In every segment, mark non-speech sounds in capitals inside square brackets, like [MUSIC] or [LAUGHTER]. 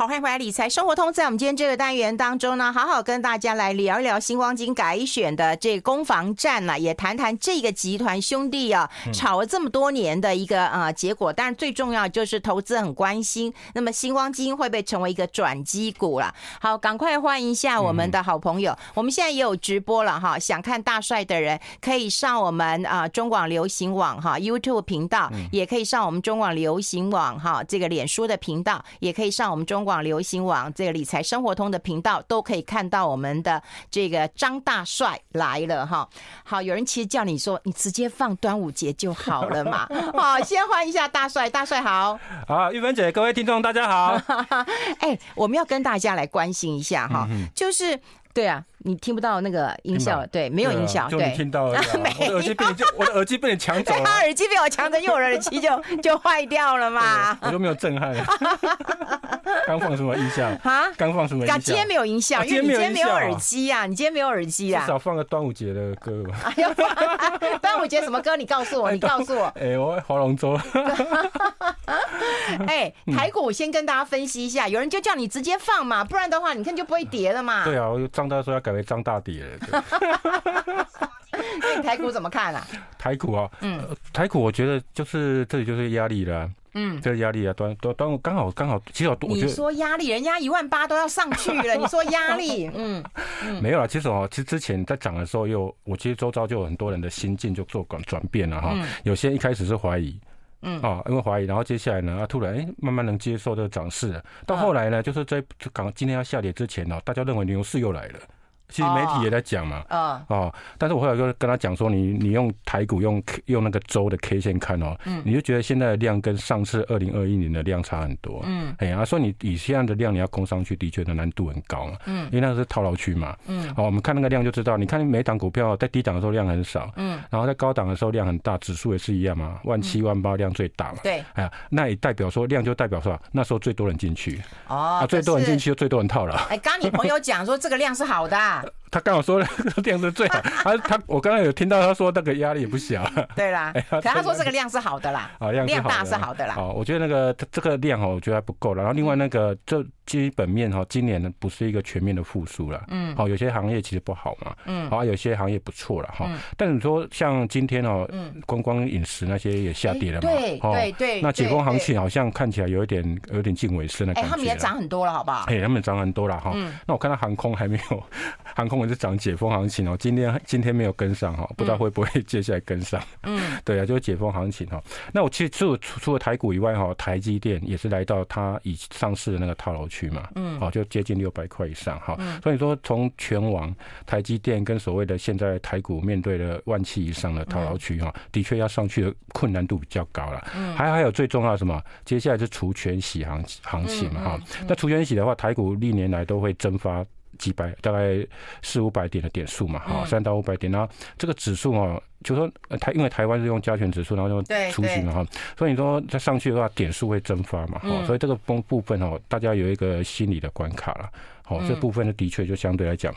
好，欢迎回来理财生活通。在我们今天这个单元当中呢，好好跟大家来聊一聊星光金改选的这个攻防战呢，也谈谈这个集团兄弟啊吵了这么多年的一个啊结果。但是，最重要就是投资很关心，那么星光金会不会成为一个转机股了？好，赶快欢迎一下我们的好朋友。我们现在也有直播了哈，想看大帅的人可以上我们啊中广流行网哈 YouTube 频道，也可以上我们中广流行网哈这个脸书的频道，也可以上我们中广。广流行网这个理财生活通的频道都可以看到我们的这个张大帅来了哈。好，有人其实叫你说，你直接放端午节就好了嘛。[LAUGHS] 好，先欢迎一下大帅，大帅好。好，玉芬姐，各位听众大家好。[LAUGHS] 哎，我们要跟大家来关心一下哈，就是。对啊，你听不到那个音效，对，没有音效，对，就你听到了，[LAUGHS] 我的耳机被你就我的耳机被你抢走了，他耳机被我抢走，因为我的耳机就就坏掉了嘛，我都没有震撼。[LAUGHS] 刚放什么音效啊？刚放什么音效？今天没有音效，因为你今天没有耳机啊，你今天没有耳机啊，至少放个端午节的歌吧。[LAUGHS] 端午节什么歌？你告诉我，你告诉我。哎，我划龙舟。哎，台股先跟大家分析一下，有人就叫你直接放嘛，不然的话，你看就不会跌了嘛。对啊，我张大说要改为张大跌了。[LAUGHS] 那台股怎么看啊？台股啊，嗯，台股我觉得就是这里就是压力了，嗯，这个压力啊，端端端午刚好刚好，其实我我觉得你说压力，人家一万八都要上去了，[LAUGHS] 你说压力，嗯，没有了。其实哦，其实之前在涨的时候，又我其实周遭就有很多人的心境就做转转变了哈。有些一开始是怀疑。嗯啊，因为怀疑，然后接下来呢，啊，突然哎，慢慢能接受这个涨势，到后来呢，就是在港今天要下跌之前呢，大家认为牛市又来了。其实媒体也在讲嘛，啊、哦，哦，但是我后来就跟他讲说，你你用台股用用那个周的 K 线看哦，嗯，你就觉得现在的量跟上次二零二一年的量差很多，嗯，哎呀，说你以现在的量你要攻上去，的确的难度很高嘛，嗯，因为那个是套牢区嘛，嗯，好，我们看那个量就知道，你看每档股票在低档的时候量很少，嗯，然后在高档的时候量很大，指数也是一样嘛，万七万八量最大嘛，对，哎呀，那也代表说量就代表说那时候最多人进去，哦，最多人进去就最多人套牢，哎，刚你朋友讲说这个量是好的。back. 他刚好说了，[LAUGHS] 量是最好。[LAUGHS] 他他，我刚刚有听到他说那个压力也不小。[LAUGHS] 对啦，可他说这个量是好的啦，啊，量大是好的啦。好，我觉得那个这个量哦，我觉得还不够了。然后另外那个这基本面哈，今年呢不是一个全面的复苏了。嗯。好，有些行业其实不好嘛。嗯。好，有些行业不错了哈。但你说像今天哦，观光饮食那些也下跌了嘛？对对对。那解封行情好像看起来有一点有点近尾声的感觉。哎，他们也涨很多了，好不好？哎，他们涨很多了哈。嗯。那我看到航空还没有，航空。我是涨解封行情哦，今天今天没有跟上哈，不知道会不会接下来跟上。嗯，[LAUGHS] 对啊，就是解封行情哈。那我其实除除了台股以外哈，台积电也是来到它已上市的那个套牢区嘛。嗯，好，就接近六百块以上哈。所以说从全网台积电跟所谓的现在台股面对的万七以上的套牢区哈，的确要上去的困难度比较高了。嗯，还还有最重要的什么？接下来是除权洗行行情嘛哈。那除权洗的话，台股历年来都会蒸发。几百大概四五百点的点数嘛，哈，三到五百点，然后这个指数哦，就说台因为台湾是用加权指数，然后用除息嘛，哈，所以你说它上去的话，点数会蒸发嘛，哈，所以这个部部分哦，大家有一个心理的关卡了。哦，这部分呢，的确就相对来讲，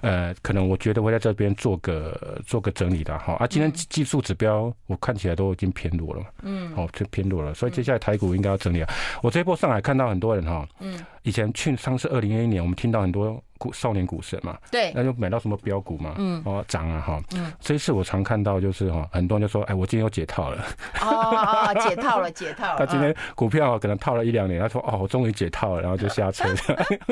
呃，可能我觉得会在这边做个做个整理的哈。啊，今天技术指标我看起来都已经偏弱了，嗯，好，就偏弱了，所以接下来台股应该要整理啊。我这一波上海看到很多人哈，嗯，以前去上次二零二一年，我们听到很多股少年股神嘛，对，那就买到什么标股嘛，嗯，哦，涨啊哈，嗯，这一次我常看到就是哈，很多人就说，哎，我今天又解套了，哦，解套了，解套了。[LAUGHS] 他今天股票可能套了一两年，他说，哦，我终于解套了，然后就下车。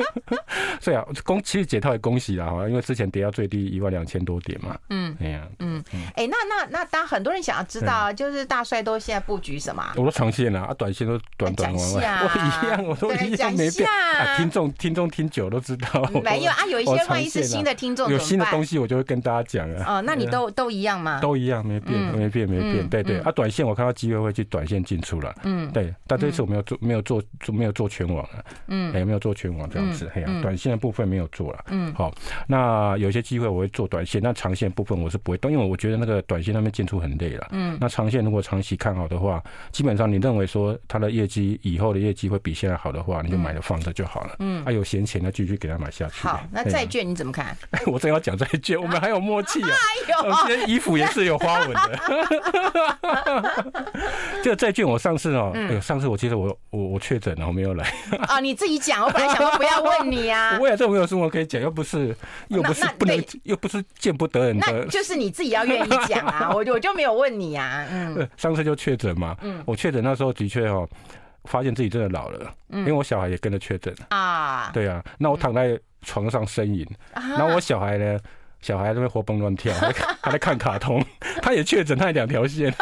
[LAUGHS] 所以啊，恭其实解套也恭喜了哈，因为之前跌到最低一万两千多点嘛。嗯，哎呀，嗯，哎，那那那当很多人想要知道，就是大帅都现在布局什么？我都长线啊，短线都短短弯弯。[LAUGHS] 我一样，我都一样没变。听众听众听久都知道。没有啊，有一些万一是新的听众，有新的东西我就会跟大家讲啊。哦，那你都都一样吗？都一样，没变，没变，没变。对对，啊，短线我看到机会会去短线进出了。嗯，对，但这次我没有做，没有做，没有做全网了。嗯，也，没有做全网这样子，哎呀，短线的部分没有做了。嗯，好，那有些机会我会做短线，那长线部分我是不会动，因为我觉得那个短线那边进出很累了。嗯，那长线如果长期看好的话，基本上你认为说它的业绩以后的业绩会比现在好的话，你就买了放着就好了。嗯，啊，有闲钱那继续给他买下去。好，那债券你怎么看？[LAUGHS] 我正要讲债券，我们还有默契啊！[LAUGHS] 哎呦，今天衣服也是有花纹的。[LAUGHS] 这个债券我上次哦，哎呦，上次我记得我我我确诊了，我没有来。啊，你自己讲，我本来想说不要问你啊。我也这没有什么可以讲，又不是又不是不能，又不是见不得人的。那就是你自己要愿意讲啊，我我就没有问你啊。嗯，上次就确诊嘛。嗯，我确诊那时候的确哦。发现自己真的老了，因为我小孩也跟着确诊啊。对啊，那我躺在床上呻吟，然后我小孩呢，小孩在那边活蹦乱跳，还在看卡通，他也确诊，他也两条线。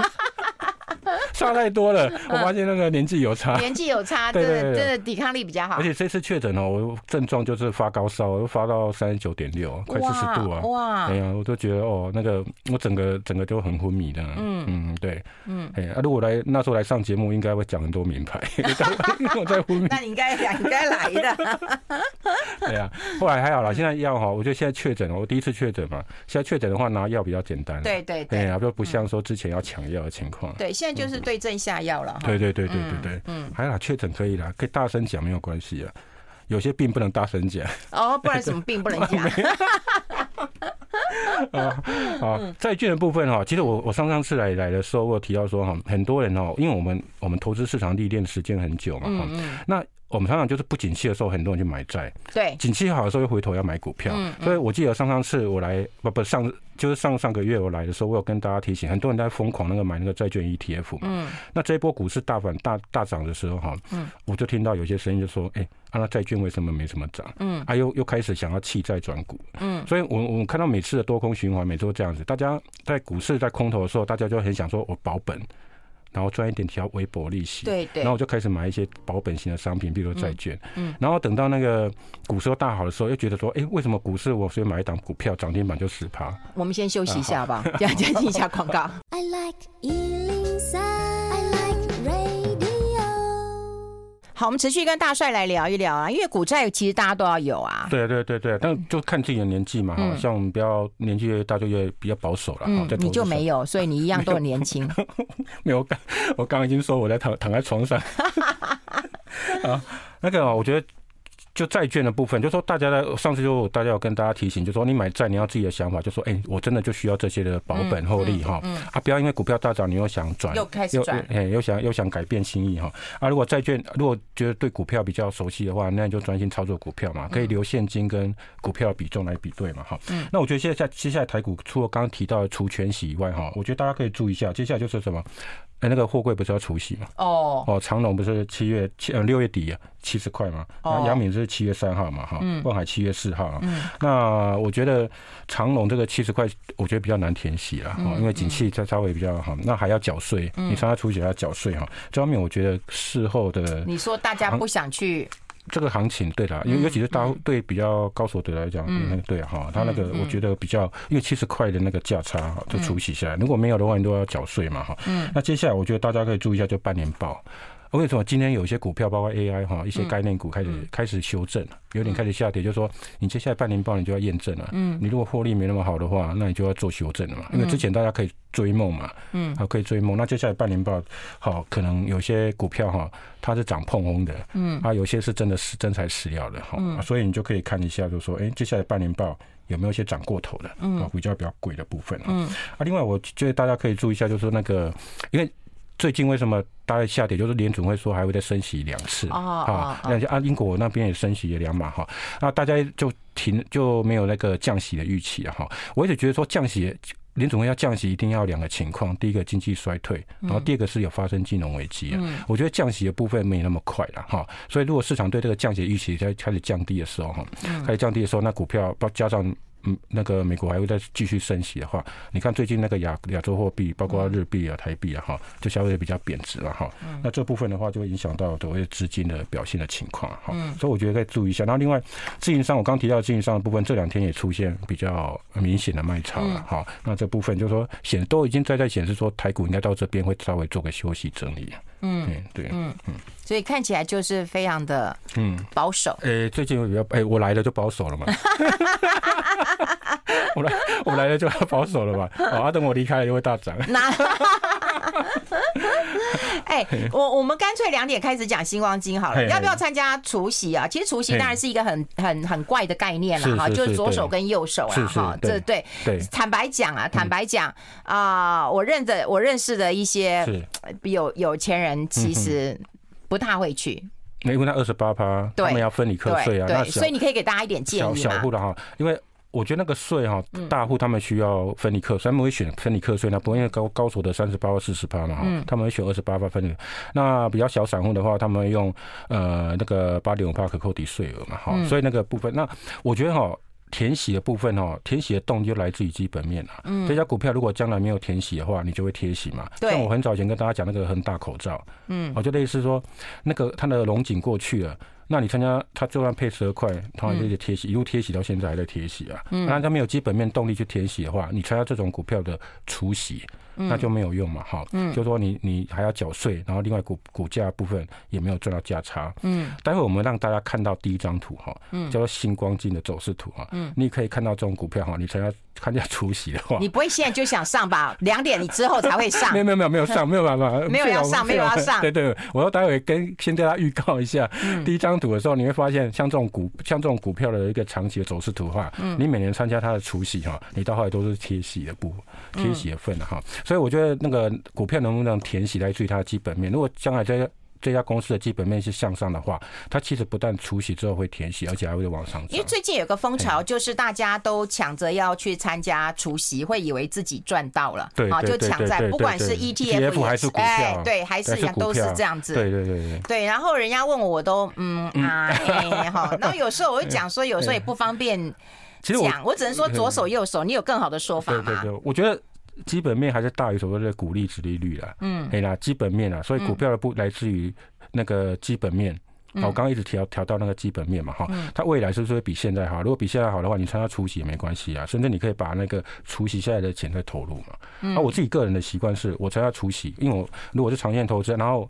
[LAUGHS] 差太多了，[LAUGHS] 我发现那个年纪有差，年纪有差，真的真的抵抗力比较好。而且这次确诊哦，我症状就是发高烧，我发到三十九点六，快四十度啊！哇，哎呀，我都觉得哦，那个我整个整个都很昏迷的。嗯嗯，对，嗯，哎，呀，如果来那时候来上节目，应该会讲很多名牌。[LAUGHS] 我在昏迷，那你应该应该来的。对啊，后来还好了，现在药哈，我觉得现在确诊，我第一次确诊嘛，现在确诊的话拿药比较简单。对对对，哎，就不像说之前要抢药的情况。对，现在就是对。症下药了，对对对对对对，嗯，还好确诊可以啦，可以大声讲没有关系啊。有些病不能大声讲哦，不然什么病不能讲？啊啊，债券的部分哈，其实我我上上次来来的时候，我有提到说哈，很多人哦，因为我们我们投资市场历练时间很久嘛，嗯，那。我们常常就是不景气的时候，很多人去买债。对，景气好的时候又回头要买股票。嗯，所以我记得上上次我来不不上就是上上个月我来的时候，我有跟大家提醒，很多人在疯狂那个买那个债券 ETF。嗯，那这一波股市大反大大涨的时候哈，嗯，我就听到有些声音就说，哎，那债券为什么没什么涨？嗯，啊又又开始想要弃债转股。嗯，所以我我看到每次的多空循环，每次都这样子，大家在股市在空头的时候，大家就很想说我保本。然后赚一点小微薄利息，对对，然后我就开始买一些保本型的商品，比如债券，嗯，然后等到那个股市大好的时候，又觉得说，哎，为什么股市我随便买一档股票涨停板就十趴？我们先休息一下吧，[LAUGHS] [LAUGHS] 这样接听一下广告。I like 好，我们持续跟大帅来聊一聊啊，因为股债其实大家都要有啊。对对对对，但就看自己的年纪嘛，哈，像我们比较年纪越大就越比较保守了。嗯，你就没有，所以你一样都很年轻。[LAUGHS] 没有，我刚我刚刚已经说我在躺躺在床上。[LAUGHS] 啊，那个我觉得。就债券的部分，就说大家在上次就大家有跟大家提醒，就说你买债你要自己的想法，就说哎、欸，我真的就需要这些的保本厚利哈，嗯。啊不要因为股票大涨你又想转，又开始转，哎又想又想改变心意哈，啊如果债券如果觉得对股票比较熟悉的话，那你就专心操作股票嘛，可以留现金跟股票比重来比对嘛哈，那我觉得现在在接下来台股除了刚刚提到的除权息以外哈，我觉得大家可以注意一下，接下来就是什么？哎，那个货柜不是要除夕嘛？哦哦，长隆不是七月七呃六月底啊七十块嘛？那阳明是七月三号嘛？哈，万海七月四号啊。那我觉得长隆这个七十块，我觉得比较难填息了哈，因为景气它稍微比较好，那还要缴税，你参加除息还要缴税哈。这方面我觉得事后的，你说大家不想去。这个行情对啦，因为尤其是大对比较高所得来讲，那个对哈，他那个我觉得比较，因为七十块的那个价差就除息下来，如果没有的话，你都要缴税嘛哈。嗯。那接下来我觉得大家可以注意一下，就半年报。为什么今天有一些股票，包括 AI 哈，一些概念股开始开始修正了，有点开始下跌，就是说你接下来半年报你就要验证了。嗯，你如果获利没那么好的话，那你就要做修正了嘛。因为之前大家可以追梦嘛，嗯，好可以追梦。那接下来半年报好，可能有些股票哈，它是涨碰红的，嗯，啊，有些是真的是真材实料的哈，所以你就可以看一下，就是说，哎，接下来半年报有没有一些涨过头的，嗯，比较比较贵的部分，嗯，啊，另外我觉得大家可以注意一下，就是说那个，因为。最近为什么大概下跌？就是联准会说还会再升息两次啊，那啊英国那边也升息了两码哈，那大家就停就没有那个降息的预期了哈。我一直觉得说降息联总会要降息一定要两个情况，第一个经济衰退，然后第二个是有发生金融危机啊。我觉得降息的部分没那么快了哈，所以如果市场对这个降息预期在开始降低的时候哈，开始降低的时候，那股票包加上。嗯，那个美国还会再继续升息的话，你看最近那个亚亚洲货币，包括日币啊、台币啊，哈，就相对比较贬值了哈。那这部分的话，就会影响到所谓资金的表现的情况哈。所以我觉得可以注意一下。然后另外，自营商我刚提到自营商的部分，这两天也出现比较明显的卖超了哈。那这部分就是说显都已经在在显示说台股应该到这边会稍微做个休息整理。嗯，对，嗯嗯，所以看起来就是非常的嗯保守。哎，最近比较哎，我来了就保守了嘛。[LAUGHS] 我来我来了就要保守了嘛。啊，等我离开了就会大涨。那。[LAUGHS] 哎，我我们干脆两点开始讲星光金好了，要不要参加除夕啊？其实除夕当然是一个很很很怪的概念了哈，就是左手跟右手啊哈，这对对。坦白讲啊，坦白讲啊，我认得我认识的一些有有钱人，其实不太会去，因为他二十八趴，他们要分你课税啊，对，所以你可以给大家一点建议小户的哈，因为。我觉得那个税哈，大户他们需要分离课税，他们会选分离课税，那不会因为高高所得三十八或四十趴嘛哈，他们会选二十八趴分离。那比较小散户的话，他们用呃那个八点五趴可扣抵税额嘛哈，所以那个部分，那我觉得哈。填息的部分哦，填息的动就来自于基本面了。嗯，这家股票如果将来没有填息的话，你就会贴息嘛。对。像我很早前跟大家讲那个恒大口罩，嗯，我就类似说，那个它的龙井过去了，那你参加他就算配十二块，同样就是贴息，一路贴息到现在还在贴息啊。嗯。那他没有基本面动力去贴息的话，你参加这种股票的除息。那就没有用嘛，哈，嗯，就说你你还要缴税，然后另外股股价部分也没有赚到价差，嗯，待会我们让大家看到第一张图哈，嗯，叫做星光金的走势图哈，嗯，你可以看到这种股票哈，你参加参加除息的话，你不会现在就想上吧？两点你之后才会上？[LAUGHS] 没有没有没有没有 [LAUGHS] 上，没有办法，没有要上，没有要上，对对，我要待会跟先跟大家预告一下，第一张图的时候你会发现，像这种股像这种股票的一个长期的走势图的话，嗯，你每年参加它的除息哈，你到后来都是贴息的部贴息的份的哈，所以我觉得那个。股票能不能填息来自于它的基本面？如果将来这家这家公司的基本面是向上的话，它其实不但除息之后会填息，而且还会往上涨。因为最近有个风潮，就是大家都抢着要去参加除息，会以为自己赚到了，对，就抢在不管是 ETF 还是股票，哎，对，还是都是这样子，对对对对。对，然后人家问我，我都嗯啊然后有时候我会讲说，有时候也不方便 [LAUGHS] 讲，我只能说左手右手，你有更好的说法吗？对对对，我觉得。基本面还是大于所谓的股利值利率啦，嗯，对啦，基本面啊，所以股票的不来自于那个基本面。我刚刚一直调调到那个基本面嘛，哈，它未来是不是会比现在好？如果比现在好的话，你参加除息也没关系啊，甚至你可以把那个除息下来的钱再投入嘛。啊，我自己个人的习惯是我参加除息，因为我如果是长线投资，然后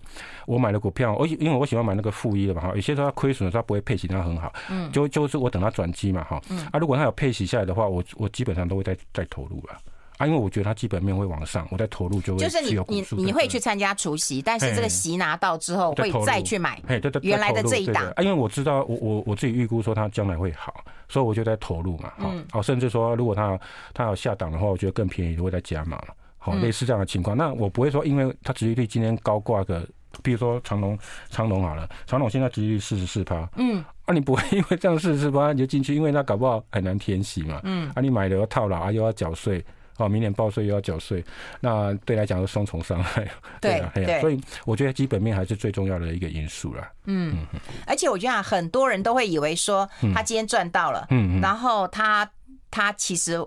我买了股票，我因为我喜欢买那个负一的嘛，哈，有些时候它亏损的时候它不会配息，它很好，嗯，就就是我等它转机嘛，哈，啊，如果它有配息下来的话，我我基本上都会再再投入了。啊，因为我觉得它基本面会往上，我再投入就会就是你你你会去参加除夕，但是这个席拿到之后会再去买，哎对对，原来的这一档。啊，因为我知道我我我自己预估说它将来会好，所以我就在投入嘛。好，哦，甚至说如果它它要下档的话，我觉得更便宜，就会再加码。好，类似这样的情况，那我不会说，因为它殖利率今天高挂个，比如说长隆长隆好了，长隆现在殖利率四十四趴，嗯，啊，你不会因为这样四十四趴你就进去，因为那搞不好很难填息嘛，嗯，啊，你买了要套牢啊，又要缴税。哦，明年报税又要缴税，那对来讲是双重伤害。[LAUGHS] 对啊，对，所以我觉得基本面还是最重要的一个因素啦。嗯，而且我觉得很多人都会以为说他今天赚到了，嗯，然后他他其实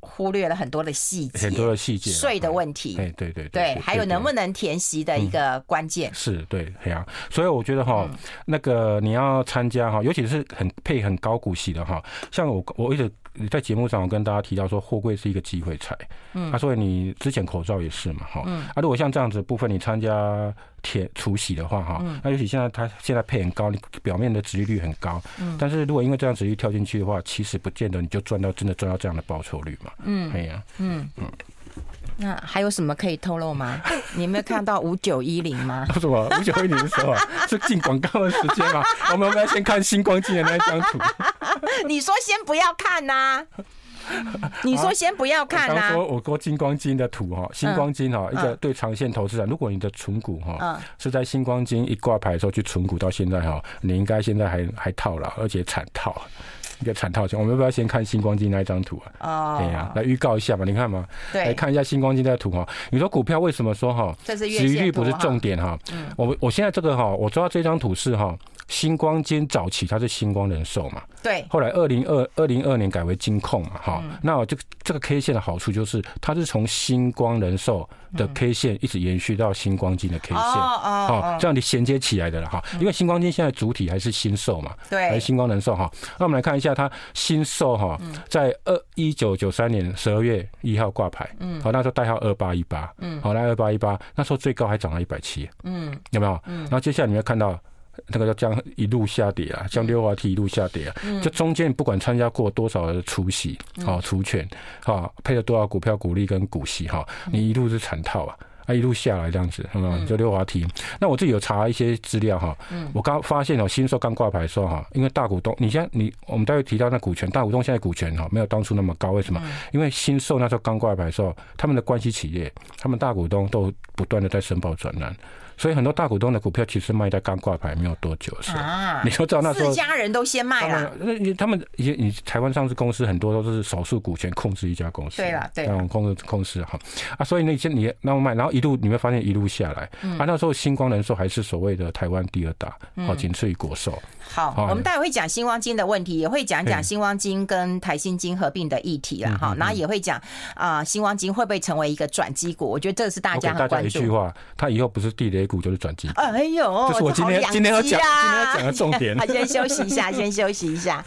忽略了很多的细节，很多的细节，税的问题，对对对对，还有能不能填息的一个关键。是对，对啊，所以我觉得哈，那个你要参加哈，尤其是很配很高股息的哈，像我我一直。你在节目上我跟大家提到说，货柜是一个机会财，嗯，啊，所以你之前口罩也是嘛，哈，嗯，啊，如果像这样子部分你参加铁除息的话，哈，那尤其现在它现在配很高，你表面的值利率很高，嗯，但是如果因为这样子一跳进去的话，其实不见得你就赚到真的赚到这样的报酬率嘛，嗯，哎呀，嗯。嗯。那还有什么可以透露吗？[LAUGHS] 你有没有看到五九一零吗？[LAUGHS] 什么五九一零的时候啊？[LAUGHS] 是进广告的时间吗？我们要不要先看星光金的那一张图。你说先不要看呐、啊？你说先不要看呐、啊？我说我说新光金的图哈，星光金哈，一个对长线投资人，如果你的存股哈是在星光金一挂牌的时候去存股，到现在哈，你应该现在还还套牢，而且惨套。一个惨套型，我们要不要先看星光金那一张图啊？哦，对呀，来预告一下吧，你看嘛，对，来看一下星光金这个图哈。你说股票为什么说哈，殖利率不是重点哈？嗯，我我现在这个哈，我抓到这张图是哈，新光金早期它是星光人寿嘛，对，后来二零二二零二年改为金控嘛，哈，那我这个这个 K 线的好处就是它是从星光人寿的 K 线一直延续到星光金的 K 线，哦哦，这样你衔接起来的了哈，因为星光金现在主体还是新寿嘛，对，还是星光人寿哈，那我们来看一下它新寿哈，在二一九九三年十二月一号挂牌，嗯，好，那时候代号二八一八，嗯，好，那二八一八那时候最高还涨到一百七，嗯，有没有？嗯，然后接下来你会看到。那个叫将一路下跌啊，像溜滑梯一路下跌啊，这中间不管参加过多少的除息，啊除权，啊配了多少股票股利跟股息哈，你一路是惨套啊，啊一路下来这样子，有没有？就溜滑梯。那我自己有查一些资料哈，我刚发现哦，新寿刚挂牌的时候哈，因为大股东，你现在你我们待会提到那股权，大股东现在股权哈没有当初那么高，为什么？因为新寿那时候刚挂牌的时候，他们的关系企业，他们大股东都不断的在申报转让。所以很多大股东的股票其实卖在刚挂牌没有多久的时候，你说知道那时候四家人都先卖了。那你他们也你台湾上市公司很多都是少数股权控制一家公司，对了对，那种控制控制哈啊，所以那些你那么卖，然后一路你会发现一路下来，啊那时候星光人寿还是所谓的台湾第二大，好仅次于国寿。好，我们待会会讲新光金的问题，也会讲讲新光金跟台新金合并的议题了哈，然后也会讲啊新光金会不会成为一个转机股？我觉得这个是大家很关注。一句话，它以后不是地雷股就是转机。哎呦，这是我今天今天要讲今天要讲的重点。好，先休息一下，[LAUGHS] 先休息一下。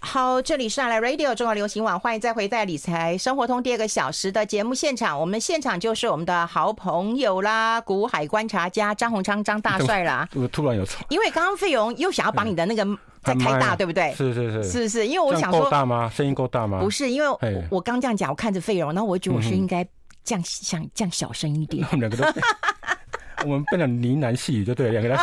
好，这里是爱来 Radio 中国流行网，欢迎再回在理财生活通第二个小时的节目现场。我们现场就是我们的好朋友啦，股海观察家张鸿昌张大帅啦。[LAUGHS] 我突然有因为刚刚费勇又想要把你的那个再开大，对不对？是是是，是是，因为我想说够大吗？声音够大吗？不是，因为我我刚这样讲，我看着费勇，然后我觉得我是应该降，想降小声一点。[LAUGHS] 我们两个都，[LAUGHS] 我们变成呢喃细语就对了，两个人。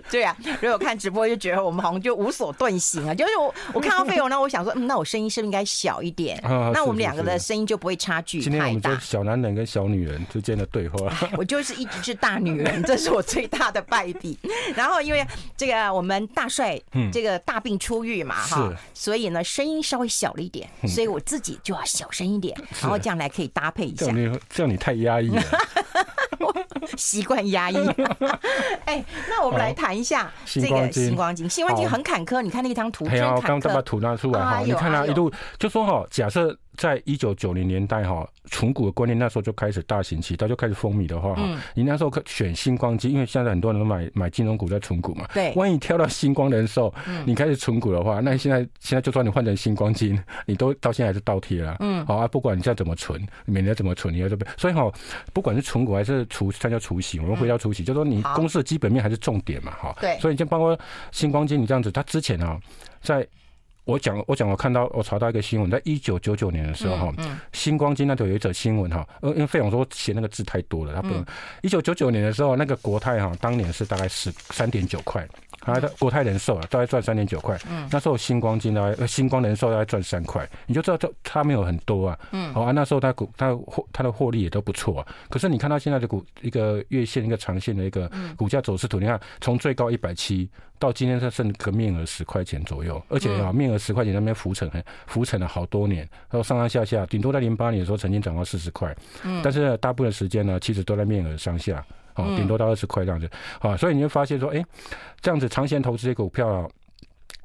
[LAUGHS] 对啊，如果看直播就觉得我们好像就无所遁形啊。就是我我看到费勇，那我想说，嗯，那我声音是不是应该小一点？那我们两个的声音就不会差距太大。今天我们就小男人跟小女人之间的对话。[LAUGHS] 我就是一直是大女人，这是我最大的败笔。[LAUGHS] 然后因为这个我们大帅这个大病初愈嘛，哈，所以呢声音稍微小了一点，所以我自己就要小声一点，然后这样来可以搭配一下。这样你这样你太压抑了。习惯压抑。哎，那我们来谈一下这个星光金。星光金很坎坷，你看那张图，真坎坷。刚刚把图拿出来哈，你看它一路就说哈，假设。在一九九零年代哈，存股的观念那时候就开始大行其道，就开始风靡的话哈，你那时候可选新光金，因为现在很多人都买买金融股在存股嘛。对。万一挑到新光人寿，你开始存股的话，那现在现在就算你换成新光金，你都到现在还是倒贴了。嗯。好啊，不管你再怎么存，每年怎么存，你要这边。所以哈，不管是存股还是除参加除息，我们回到除息，就说你公司的基本面还是重点嘛哈。对。所以就包括新光金，你这样子，它之前啊，在。我讲，我讲，我看到，我查到一个新闻，在一九九九年的时候，哈，星光金那头有一则新闻，哈，呃，因为费勇说写那个字太多了，他不能。一九九九年的时候，那个国泰哈，当年是大概十三点九块。啊，国泰人寿啊，大概赚三点九块。嗯，那时候星光金呢，星光人寿大概赚三块，你就知道这它没有很多啊。嗯，好啊，那时候它股它获它的获利也都不错啊。可是你看到现在的股一个月线一个长线的一个股价走势图，你看从最高一百七到今天它剩个面额十块钱左右，而且啊面额十块钱那边浮沉很浮沉了好多年，然后上上下下，顶多在零八年的时候曾经涨到四十块。嗯，但是大部分时间呢，其实都在面额上下。哦，顶多到二十块这样子，啊，所以你会发现说，哎，这样子长线投资的股票，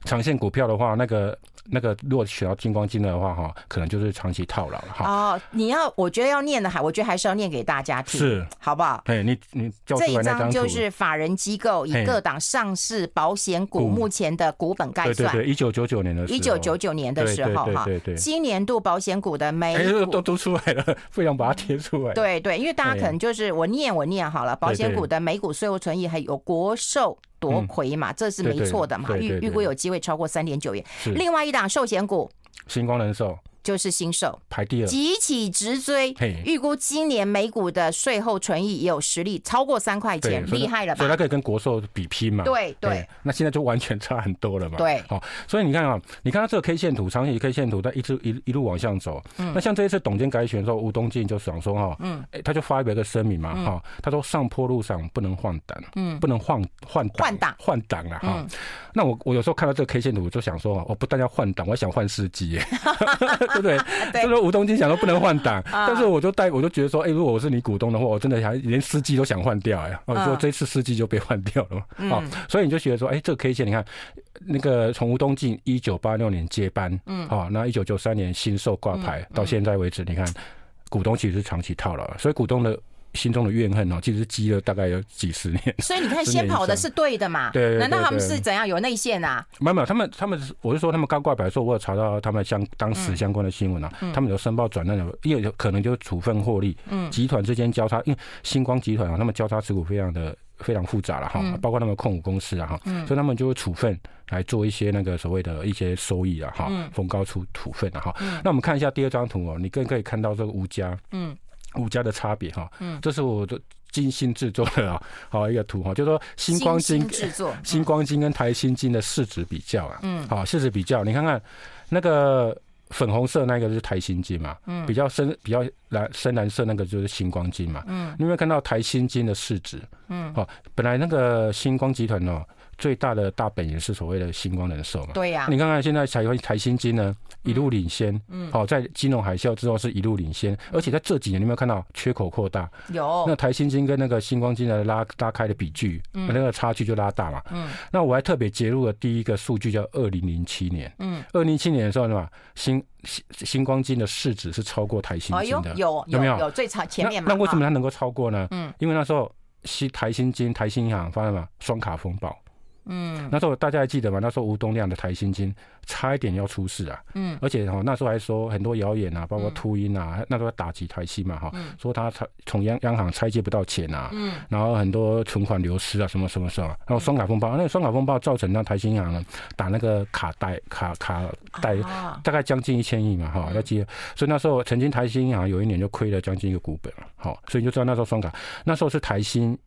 长线股票的话，那个。那个如果选到金光金的话，哈，可能就是长期套牢了哈。哦，你要，我觉得要念的还，我觉得还是要念给大家听，是，好不好？哎，你你这一张就是法人机构以各档上市保险股目前的股本概算。对对，一九九九年的时候。一九九九年的时候哈，对对。今年度保险股的每股都都出来了，非常把它贴出来。对对，因为大家可能就是我念我念好了，保险股的每股税后存益还有国寿。夺魁嘛，这是没错的嘛，预预估有机会超过三点九元。另外一档寿险股，星光人寿。就是新手。排第二，急起直追，预估今年美股的税后存益也有实力超过三块钱，厉害了吧？所以它可以跟国寿比拼嘛？对对，那现在就完全差很多了嘛？对，好，所以你看啊，你看它这个 K 线图，长期 K 线图，它一直一一路往上走。那像这一次董监改选的时候，吴东进就想说哈，嗯，他就发表一个声明嘛，哈，他说上坡路上不能换挡，嗯，不能换换换挡。换挡了哈。那我我有时候看到这个 K 线图，我就想说，我不但要换挡，我想换司机，对 [LAUGHS] 不不对？[LAUGHS] 就说吴东进想说不能换挡，[LAUGHS] 但是我就带，我就觉得说，哎，如果我是你股东的话，我真的还连司机都想换掉呀。我说这次司机就被换掉了嘛。好，所以你就觉得说，哎，这个 K 线你看，那个从吴东进一九八六年接班，嗯，好，那一九九三年新售挂牌到现在为止，你看股东其实是长期套牢，所以股东的。心中的怨恨哦，其实积了大概有几十年。[LAUGHS] 所以你看，先跑的是对的嘛？对，难道他们是怎样有内线啊？没有没有，他们他们我是说，他们刚挂牌的时候，我有查到他们相当时相关的新闻啊，他们有申报转让的，因为有可能就是处分获利，嗯，集团之间交叉，因为星光集团啊，他们交叉持股非常的非常复杂了哈，包括他们控股公司啊哈，所以他们就会处分来做一些那个所谓的一些收益啊哈，逢高出处分啊哈。那我们看一下第二张图哦，你更可以看到这个吴家，嗯，吴家的差别哈，嗯，这是我的。精心制作的啊，[LAUGHS] 好一个图哈，就是说星光金制作，[LAUGHS] 星光金跟台新金的市值比较啊，嗯，好市值比较，你看看那个粉红色那个是台新金嘛，嗯，比较深比较蓝深蓝色那个就是星光金嘛，嗯，你有没有看到台新金的市值？嗯，好，本来那个星光集团哦。最大的大本营是所谓的星光人寿嘛？对呀。你看看现在台台新金呢，一路领先。嗯。好，在金融海啸之后是一路领先，而且在这几年，你有没有看到缺口扩大？有。那台新金跟那个星光金的拉拉开的比距，那个差距就拉大嘛。嗯。那我还特别截录了第一个数据，叫二零零七年。嗯。二零零七年的时候，是吧？新新新光金的市值是超过台新金的。有有没有？有最差前面嘛？那为什么它能够超过呢？嗯。因为那时候西台新金、台新银行发生了双卡风暴。嗯，那时候大家还记得吗？那时候吴东亮的台新金差一点要出事啊。嗯，而且哈那时候还说很多谣言啊，包括秃鹰啊，那时候打击台新嘛哈，说他从从央央行拆借不到钱啊，嗯，然后很多存款流失啊，什么什么什么，然后双卡风暴，那个双卡风暴造成那台新银行呢打那个卡贷卡卡贷大概将近一千亿嘛哈，要记得，所以那时候曾经台新银行有一年就亏了将近一个股本了，好，所以你就知道那时候双卡那时候是台新。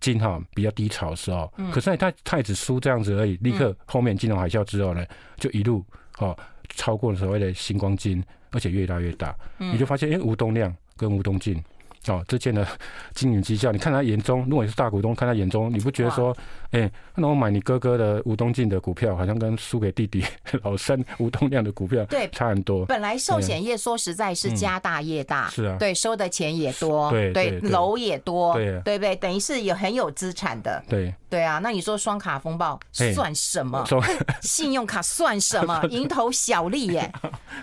金哈比较低潮的时候，可是他他也只输这样子而已，立刻后面金融海啸之后呢，就一路哦超过了所谓的星光金，而且越拉越大，你就发现哎，吴东亮跟吴东进。哦，之前的经营绩效，你看他眼中，如果你是大股东，看他眼中，你不觉得说，哎、欸，那我买你哥哥的吴东进的股票，好像跟输给弟弟老三吴东亮的股票对差很多。本来寿险业说实在是家大业大，是啊，对，收的钱也多，对对，楼也多，对对不对？等于是有很有资产的，对对啊。那你说双卡风暴算什么？[LAUGHS] 信用卡算什么？[LAUGHS] 蝇头小利耶。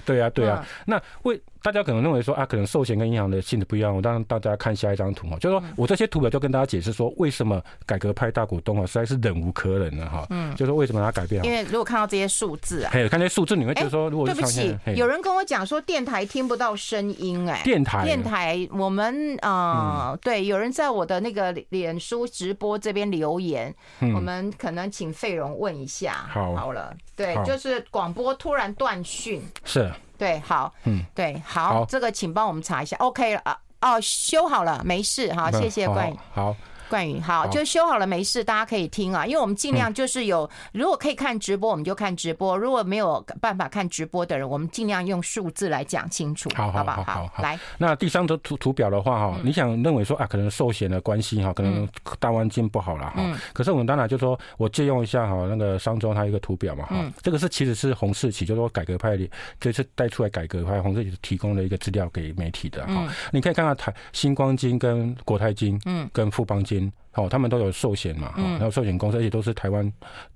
对 [LAUGHS] 啊对啊，那为。大家可能认为说啊，可能寿险跟银行的性质不一样。我让大家看下一张图哈，就是说我这些图表就跟大家解释说，为什么改革派大股东啊实在是忍无可忍了哈。嗯，就是为什么他改变？因为如果看到这些数字啊，哎，看这些数字，你会觉得说，如果对不起，有人跟我讲说电台听不到声音，哎，电台，电台，我们啊，对，有人在我的那个脸书直播这边留言，我们可能请费荣问一下，好，好了，对，就是广播突然断讯，是。对，好，嗯，对，好，好，这个请帮我们查一下，OK 了啊，哦，修好了，没事，好，谢谢关宇，好。冠宇，好，就修好了，没事，大家可以听啊。因为我们尽量就是有，如果可以看直播，我们就看直播；如果没有办法看直播的人，我们尽量用数字来讲清楚，好好好，好，来。那第三张图图表的话，哈，你想认为说啊，可能寿险的关系哈，可能大环境不好了哈。可是我们当然就说我借用一下哈，那个商周它一个图表嘛哈，这个是其实是洪世奇，就是说改革派里这次带出来改革派洪世奇提供了一个资料给媒体的哈。你可以看到台新光金跟国泰金，嗯，跟富邦金。好，他们都有寿险嘛，哈，然后寿险公司，而且都是台湾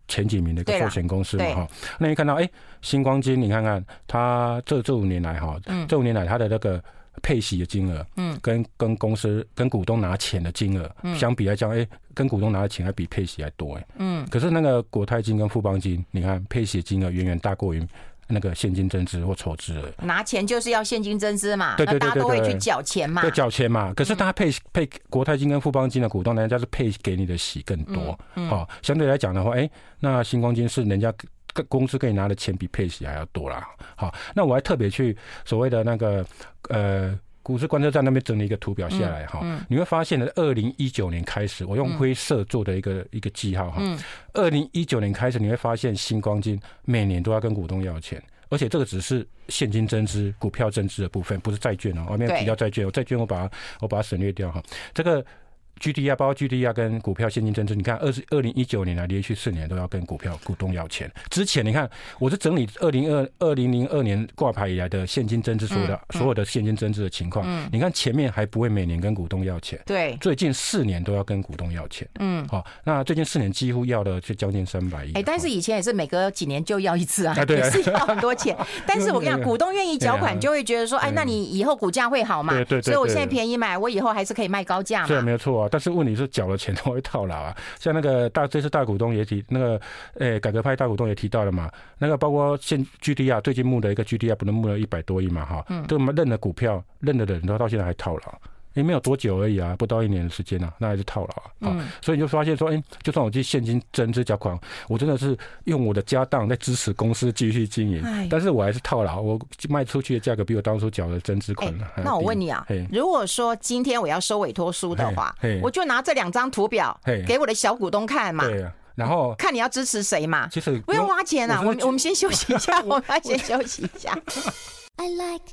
前几名的一个寿险公司嘛，哈。那你看到，哎，星光金，你看看它这这五年来，哈，这五年来它的那个配息的金额，嗯，跟跟公司跟股东拿钱的金额相比来讲，哎，跟股东拿的钱还比配息还多，哎，嗯。可是那个国泰金跟富邦金，你看配息金额远远大过于。那个现金增资或筹资，拿钱就是要现金增资嘛，对对对，大家都会去缴钱嘛，对，缴钱嘛。可是他配配国泰金跟富邦金的股东，人家是配给你的息更多，好，相对来讲的话，哎，那星光金是人家公司给你拿的钱比配息还要多啦。好，那我还特别去所谓的那个呃。股市观测站那边整理一个图表下来哈，你会发现呢，二零一九年开始，我用灰色做的一个一个记号哈。二零一九年开始，你会发现新光金每年都要跟股东要钱，而且这个只是现金增资、股票增资的部分，不是债券哦。外面提到债券，我债券我把它我把它省略掉哈。这个 GDR 包括 GDR 跟股票现金增值，你看二十二零一九年来连续四年都要跟股票股东要钱。之前你看，我是整理二零二二零零二年挂牌以来的现金增值所有的所有的现金增值的情况。嗯你看前面还不会每年跟股东要钱，对，最近四年都要跟股东要钱。嗯，好，那最近四年几乎要的就将近三百亿。哎，但是以前也是每隔几年就要一次啊，也是要很多钱。[LAUGHS] 但是我跟你讲，[LAUGHS] 股东愿意缴款，就会觉得说，哎，那你以后股价会好嘛？对对。所以我现在便宜买，我以后还是可以卖高价嘛？对，没有错啊。但是问题是缴了钱都会套牢啊。[LAUGHS] 像那个大这次大股东也提那个，诶，改革派大股东也提到了嘛。那个包括现 GDR 最近募的一个 GDR 不能募了一百多亿嘛？哈，嗯，这么认的股票认的人都到现在还套牢。也没有多久而已啊，不到一年的时间啊，那还是套牢啊。嗯，所以你就发现说，哎，就算我去现金增资缴款，我真的是用我的家当在支持公司继续经营，但是我还是套牢，我卖出去的价格比我当初缴的增资款。那我问你啊，如果说今天我要收委托书的话，我就拿这两张图表给我的小股东看嘛，对啊，然后看你要支持谁嘛。其实不用花钱啊，我们我们先休息一下，[LAUGHS] 我们要先休息一下。I like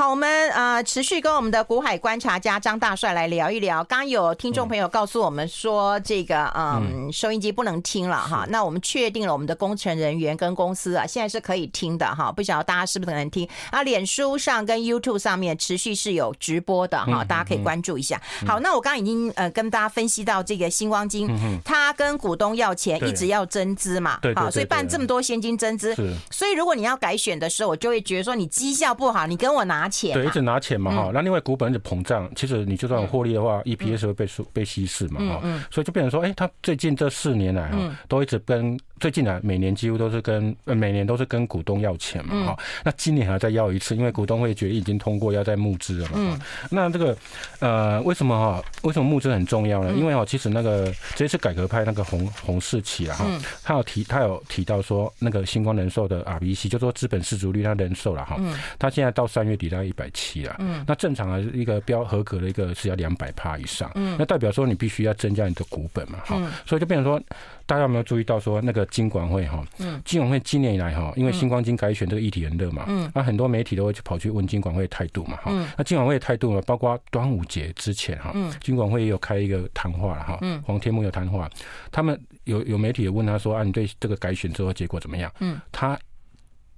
好，我们呃持续跟我们的股海观察家张大帅来聊一聊。刚有听众朋友告诉我们说，这个嗯收音机不能听了哈。那我们确定了我们的工程人员跟公司啊，现在是可以听的哈。不晓得大家是不是能听啊？脸书上跟 YouTube 上面持续是有直播的哈，大家可以关注一下。好，那我刚刚已经呃跟大家分析到这个星光金，他跟股东要钱，一直要增资嘛，好，所以办这么多现金增资，所以如果你要改选的时候，我就会觉得说你绩效不好，你跟我拿。对，一直拿钱嘛哈，那另外股本一直膨胀，其实你就算有获利的话，EPS 会被被稀释嘛哈，所以就变成说，哎，他最近这四年来哈，都一直跟。最近啊，每年几乎都是跟呃，每年都是跟股东要钱嘛，哈、嗯。那今年还要再要一次，因为股东会决议已经通过要再募资了嘛。嗯。那这个呃，为什么哈？为什么募资很重要呢？因为哦，其实那个这次改革派那个洪洪世奇啊，哈，他有提他有提到说，那个星光人寿的 RBC，就说资本适足率，他人寿了哈，他现在到三月底大概一百七了。嗯。那正常的一个标合格的一个是要两百趴以上。嗯。那代表说你必须要增加你的股本嘛，哈。所以就变成说。大家有没有注意到说那个金管会哈？嗯，金管会今年以来哈，因为新光金改选这个议题很热嘛，嗯，那很多媒体都会去跑去问金管会态度嘛，哈，那金管会的态度呢，包括端午节之前哈，嗯，金管会也有开一个谈话了哈，嗯，黄天木有谈话，他们有有媒体也问他说啊，你对这个改选之后结果怎么样？嗯，他。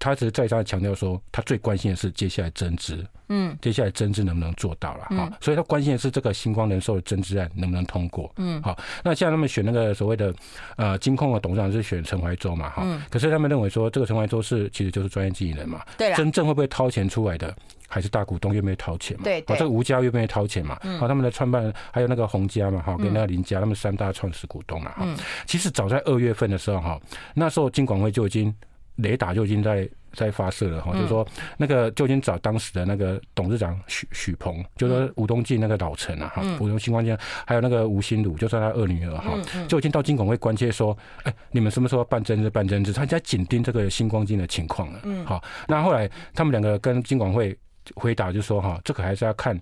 他只是再三强调说，他最关心的是接下来增资，嗯，接下来增资能不能做到了哈，所以他关心的是这个星光人寿的增资案能不能通过，嗯，好，那现在他们选那个所谓的呃金控的董事长是选陈怀洲嘛，哈，可是他们认为说这个陈怀洲是其实就是专业经理人嘛，对，真正会不会掏钱出来的还是大股东愿不愿意掏钱嘛，对，这个吴家愿不愿意掏钱嘛，好，他们的创办人还有那个洪家嘛，哈，跟那个林家，他们三大创始股东嘛，哈，其实早在二月份的时候哈，那时候金管会就已经。雷达就已经在在发射了哈，就是说那个就已经找当时的那个董事长许许鹏，就是说吴东进那个老陈啊哈，吴东新光金，还有那个吴新鲁，就是他二女儿哈，就已经到金管会关切说，哎，你们什么时候办增资办增资？他在紧盯这个新光金的情况了。嗯，好，那后来他们两个跟金管会回答就说哈，这个还是要看。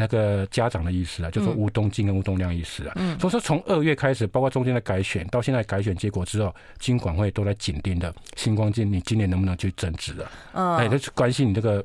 那个家长的意思啊，就是说吴东进跟吴东亮意思啊，嗯，所以说从二月开始，包括中间的改选，到现在改选结果之后，金管会都在紧盯的，星光金，你今年能不能去增值啊？嗯，哎，就是关心你这个。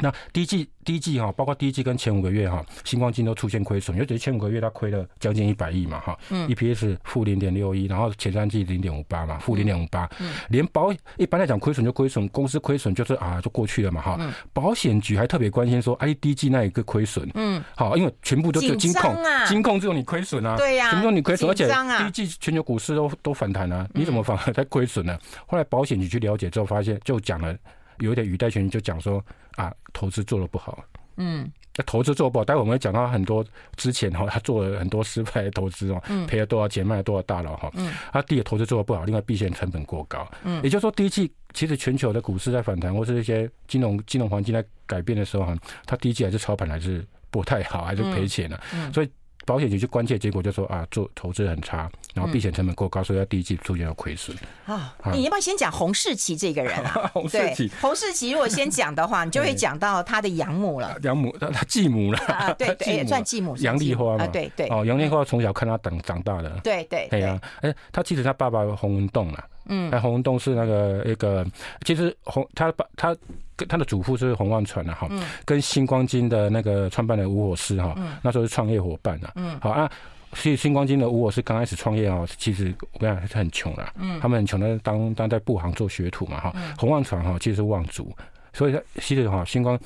那第一季第一季哈，包括第一季跟前五个月哈，星光金都出现亏损，尤其是前五个月它亏了将近一百亿嘛哈，EPS 负零点六一，然后前三季零点五八嘛，负零点五八，连保一般来讲亏损就亏损，公司亏损就是啊就过去了嘛哈，保险局还特别关心说，哎，第一季那一个亏损，嗯，好，因为全部都是金控，金控只有你亏损啊，对呀，全部都你亏损，而且第一季全球股市都都反弹啊，你怎么反而在亏损呢？后来保险局去了解之后，发现就讲了。有一点语带权就讲说啊，投资做的不好。嗯，那投资做不好，待会我们会讲到很多之前哈，他做了很多失败的投资哦，赔了多少钱，卖了多少大佬哈。嗯，他第一个投资做的不好，另外避险成本过高。嗯，也就是说，第一季其实全球的股市在反弹，或是一些金融金融环境在改变的时候哈，他第一季还是操盘还是不太好，还是赔钱了。嗯，所以。保险局去关切，结果就说啊，做投资很差，然后避险成本过高，所以要第一季出现了亏损啊。你要不要先讲洪世奇这个人啊？[LAUGHS] 洪世奇，洪世奇如果先讲的话，你就会讲到他的养母了。[LAUGHS] 养母，他 [LAUGHS] 他继母了啊？对对，算继母。杨丽花嘛？对对。哦，杨丽花从小看他等长大的。对对对呀，哎，他其实他爸爸洪文栋啊。嗯，那洪洞是那个一个，其实洪他把他跟他的祖父是洪万传的哈，跟星光金的那个创办的吴火狮哈，那时候是创业伙伴啊，嗯，好啊，所以星光金的吴火狮刚开始创业哦，其实我跟你讲是很穷啦，嗯，他们很穷的当当在布行做学徒嘛哈，洪万传哈其实是望族，所以他其实哈星光。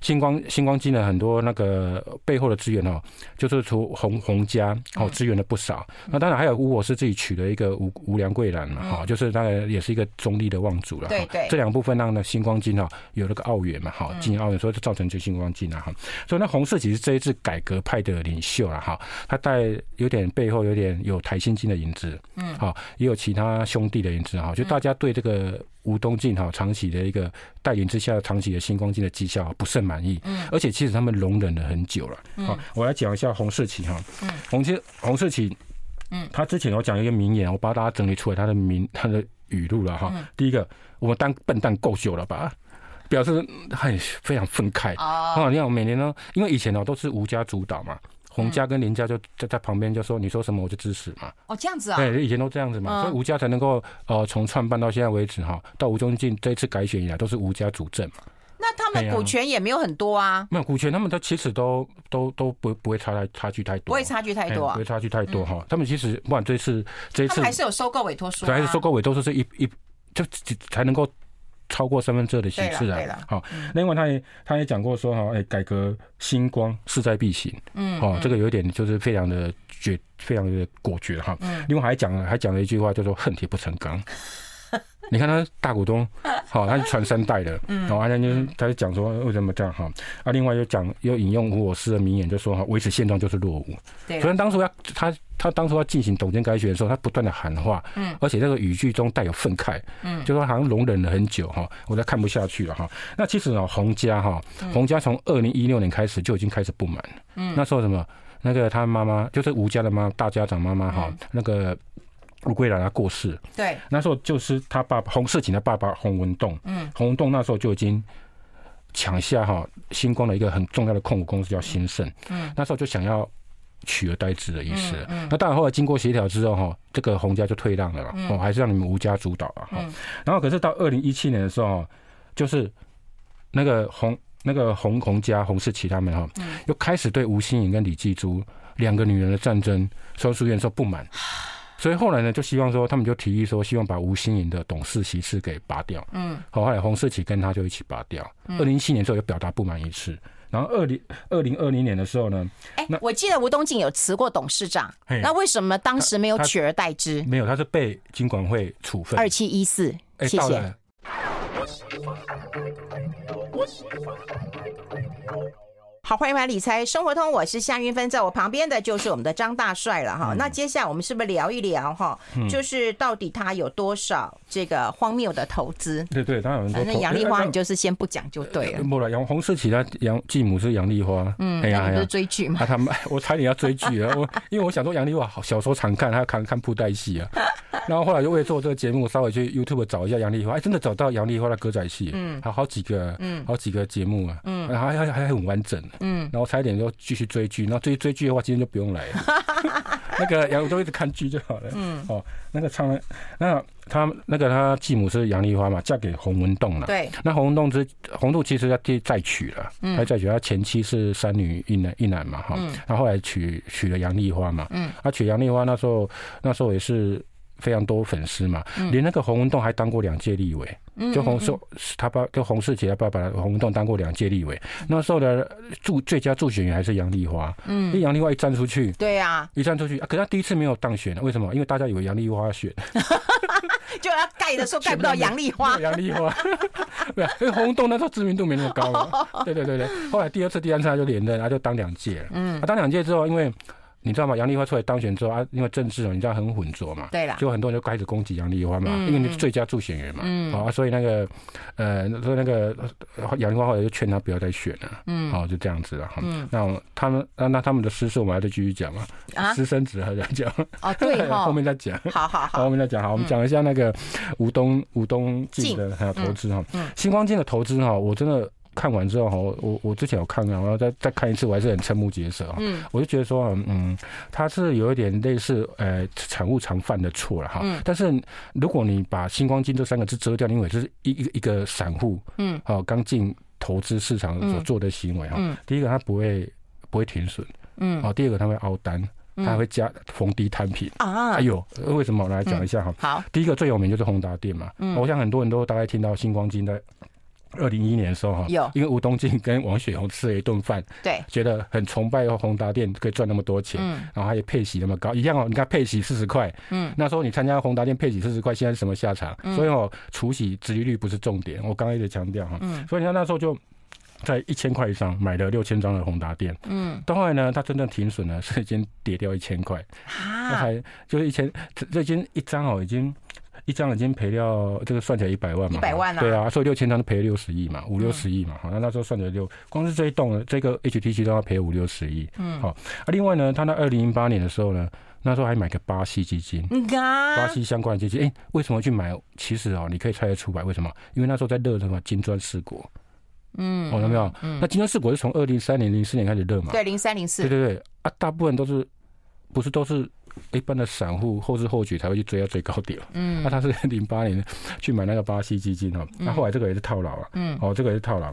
新光星光金的很多那个背后的资源哦，就是从洪洪家哦资源了不少。那当然还有吴我是自己取了一个吴吴良贵兰嘛哈，就是当然也是一个中立的望族了。对对，这两部分让呢星光金哈有那个澳元嘛哈，进澳元，所以就造成这星光金了哈。所以那红色其实这一次改革派的领袖了哈，他带有点背后有点有台新金的影子，嗯，好，也有其他兄弟的影子哈，就大家对这个吴东进哈长期的一个带领之下，长期的星光金的绩效不甚满。意，嗯，而且其实他们容忍了很久了，好，我来讲一下洪世奇哈，嗯，洪世洪世奇，嗯，他之前有讲一个名言，我把大家整理出来他的名 [LAUGHS] 他的语录了哈，第一个，我们当笨蛋够久了吧，表示很非常愤慨。哦，你看我每年呢，因为以前呢都是吴家主导嘛。洪家跟林家就在在旁边就说，你说什么我就支持嘛。哦，这样子啊。对，以前都这样子嘛，所以吴家才能够呃从创办到现在为止哈，到吴中进这一次改选以来都是吴家主政嘛。那他们股权也没有很多啊。没有股权，他们都其实都都都不不会差太差距太多。不会差距太多啊。不会差距太多哈。他们其实不管这次这一次还是有收购委托书。还是收购委托书是一一就才能够。超过身份证的形式啊，好，另外他也他也讲过说哈，哎，改革星光势在必行，嗯，哦，这个有一点就是非常的决，非常的果决哈，嗯，另外还讲了还讲了一句话叫做恨铁不成钢。你看他大股东，好，他是传三代的，然后他就他就讲说为什么这样哈，啊，另外又讲又引用吴我师的名言，就说哈，维持现状就是落伍。对，所以当初要他他当初要进行董监改选的时候，他不断的喊话，嗯，而且这个语句中带有愤慨，嗯，就说好像容忍了很久哈，我都看不下去了哈。那其实呢，洪家哈，洪家从二零一六年开始就已经开始不满，嗯，那时候什么那个他妈妈就是吴家的妈大家长妈妈哈，那个。吴桂兰他过世，对，那时候就是他爸爸洪世锦的爸爸洪文栋，嗯，洪文栋那时候就已经抢下哈星光的一个很重要的控股公司叫兴盛，嗯，那时候就想要取而代之的意思，嗯，那当然后来经过协调之后哈，这个洪家就退让了了，哦，还是让你们吴家主导了哈，然后可是到二零一七年的时候，就是那个洪那个洪洪家洪世奇他们哈，又开始对吴欣颖跟李继珠两个女人的战争，收书院说不满。[SIGHS] 所以后来呢，就希望说，他们就提议说，希望把吴欣盈的董事席次给拔掉。嗯，好，后来洪世奇跟他就一起拔掉。二零一七年之后又表达不满一次，然后二零二零二零年的时候呢，哎，我记得吴东进有辞过董事长，那为什么当时没有取而代之？没有，他是被金管会处分。二七一四，谢谢。好，欢迎回来理财生活通，我是夏云芬，在我旁边的就是我们的张大帅了哈。嗯、那接下来我们是不是聊一聊哈？嗯、就是到底他有多少这个荒谬的投资？对对，当然有很多。反正杨丽花，你就是先不讲就对了。不了，杨红是其他杨继母是杨丽花。嗯，哎呀，不是追剧吗？他们 [LAUGHS] 我猜你要追剧啊，我因为我想说杨丽花好小时候常看，他要看看布袋戏啊。[LAUGHS] 然后后来就为了做这个节目，稍微去 YouTube 找一下杨丽花，哎，真的找到杨丽花的歌仔戏，嗯，还有好几个，嗯，好几个节目啊，嗯，还还还很完整。嗯，然后差一点就继续追剧，然后追追剧的话，今天就不用来了。[LAUGHS] 那个杨都一直看剧就好了。嗯，哦，那个唱，那他那个他继母是杨丽花嘛，嫁给洪文栋了。对。那洪文栋之洪度其实要再娶了，他再娶，他前妻是三女一男一男嘛，哈。嗯。然后后来娶娶了杨丽花嘛。嗯。他娶杨丽花那时候，那时候也是。非常多粉丝嘛，连那个洪文栋还当过两届立委，就洪世他爸就洪世杰他爸爸洪文栋当过两届立委，那时候的助最佳助选员还是杨丽花，嗯，因为杨丽花一站出去，对呀，一站出去，可是他第一次没有当选，为什么？因为大家以为杨丽花选，[LAUGHS] 就要盖的时候盖不到杨丽花，杨丽花，[LAUGHS] 对啊，因为洪文栋那时候知名度没那么高嘛，对对对对，后来第二次、第三次他就连任，他就当两届了，嗯，他当两届之后，因为。你知道吗？杨丽花出来当选之后啊，因为政治哦，你知道很混浊嘛，对了，就很多人就开始攻击杨丽花嘛，因为你是最佳助选员嘛，嗯，好啊，所以那个呃，所以那个杨丽花后来就劝他不要再选了，嗯，好，就这样子了嗯。那他们那那他们的私事我们还得继续讲嘛，啊，私生子还在讲。哦，对，[LAUGHS] 后面再讲，好好好，后面再讲，好，我们讲一下那个吴东吴东进的还有投资哈，星光金的投资哈，我真的看完之后哈，我我之前有看看，然后再再看一次，我还是很瞠目结舌啊。嗯，我就觉得说，嗯，他是有一点类似呃产物常犯的错了哈。嗯。但是如果你把星光金这三个字遮掉，因为这是一一个一个散户，嗯，好刚进投资市场所做的行为哈。嗯。第一个，他不会不会停损。嗯。好，第二个，他会凹单。他还会加逢低摊平啊！哎呦，为什么？我来讲一下哈。好，第一个最有名就是宏达电嘛。嗯，我想很多人都大概听到星光金在二零一一年的时候哈，有。因为吴东进跟王雪红吃了一顿饭，对，觉得很崇拜宏达店可以赚那么多钱，嗯，然后还有配息那么高，一样哦。你看配息四十块，嗯，那时候你参加宏达店配息四十块，现在是什么下场？所以哦，除息殖利率不是重点，我刚刚一直强调哈。嗯，所以你看那时候就。在一千块以上买了六千张的宏达店，嗯，到后来呢，它真正停损呢是已经跌掉一千块，啊，那还就是一千，这已经一张哦，已经一张已经赔掉，这个算起来一百万嘛，一百万啊，对啊，所以六千张都赔了六十亿嘛，五六十亿嘛，好，那那时候算起来就光是这一栋这个 HTC 都要赔五六十亿，嗯，好，啊，另外呢，他那二零零八年的时候呢，那时候还买个巴西基金，巴西相关的基金，哎，为什么去买？其实哦，你可以猜得出来，为什么？因为那时候在热什么金砖四国。嗯，哦，有没有？嗯，那金砖四国是从二零三年、零四年开始热嘛？对，零三零四。对对对，啊，大部分都是不是都是一般的散户后知后觉才会去追到最高点。嗯，那他是 [LAUGHS] 零八年去买那个巴西基金哦，那后来这个也是套牢啊。嗯，哦，这个也是套牢，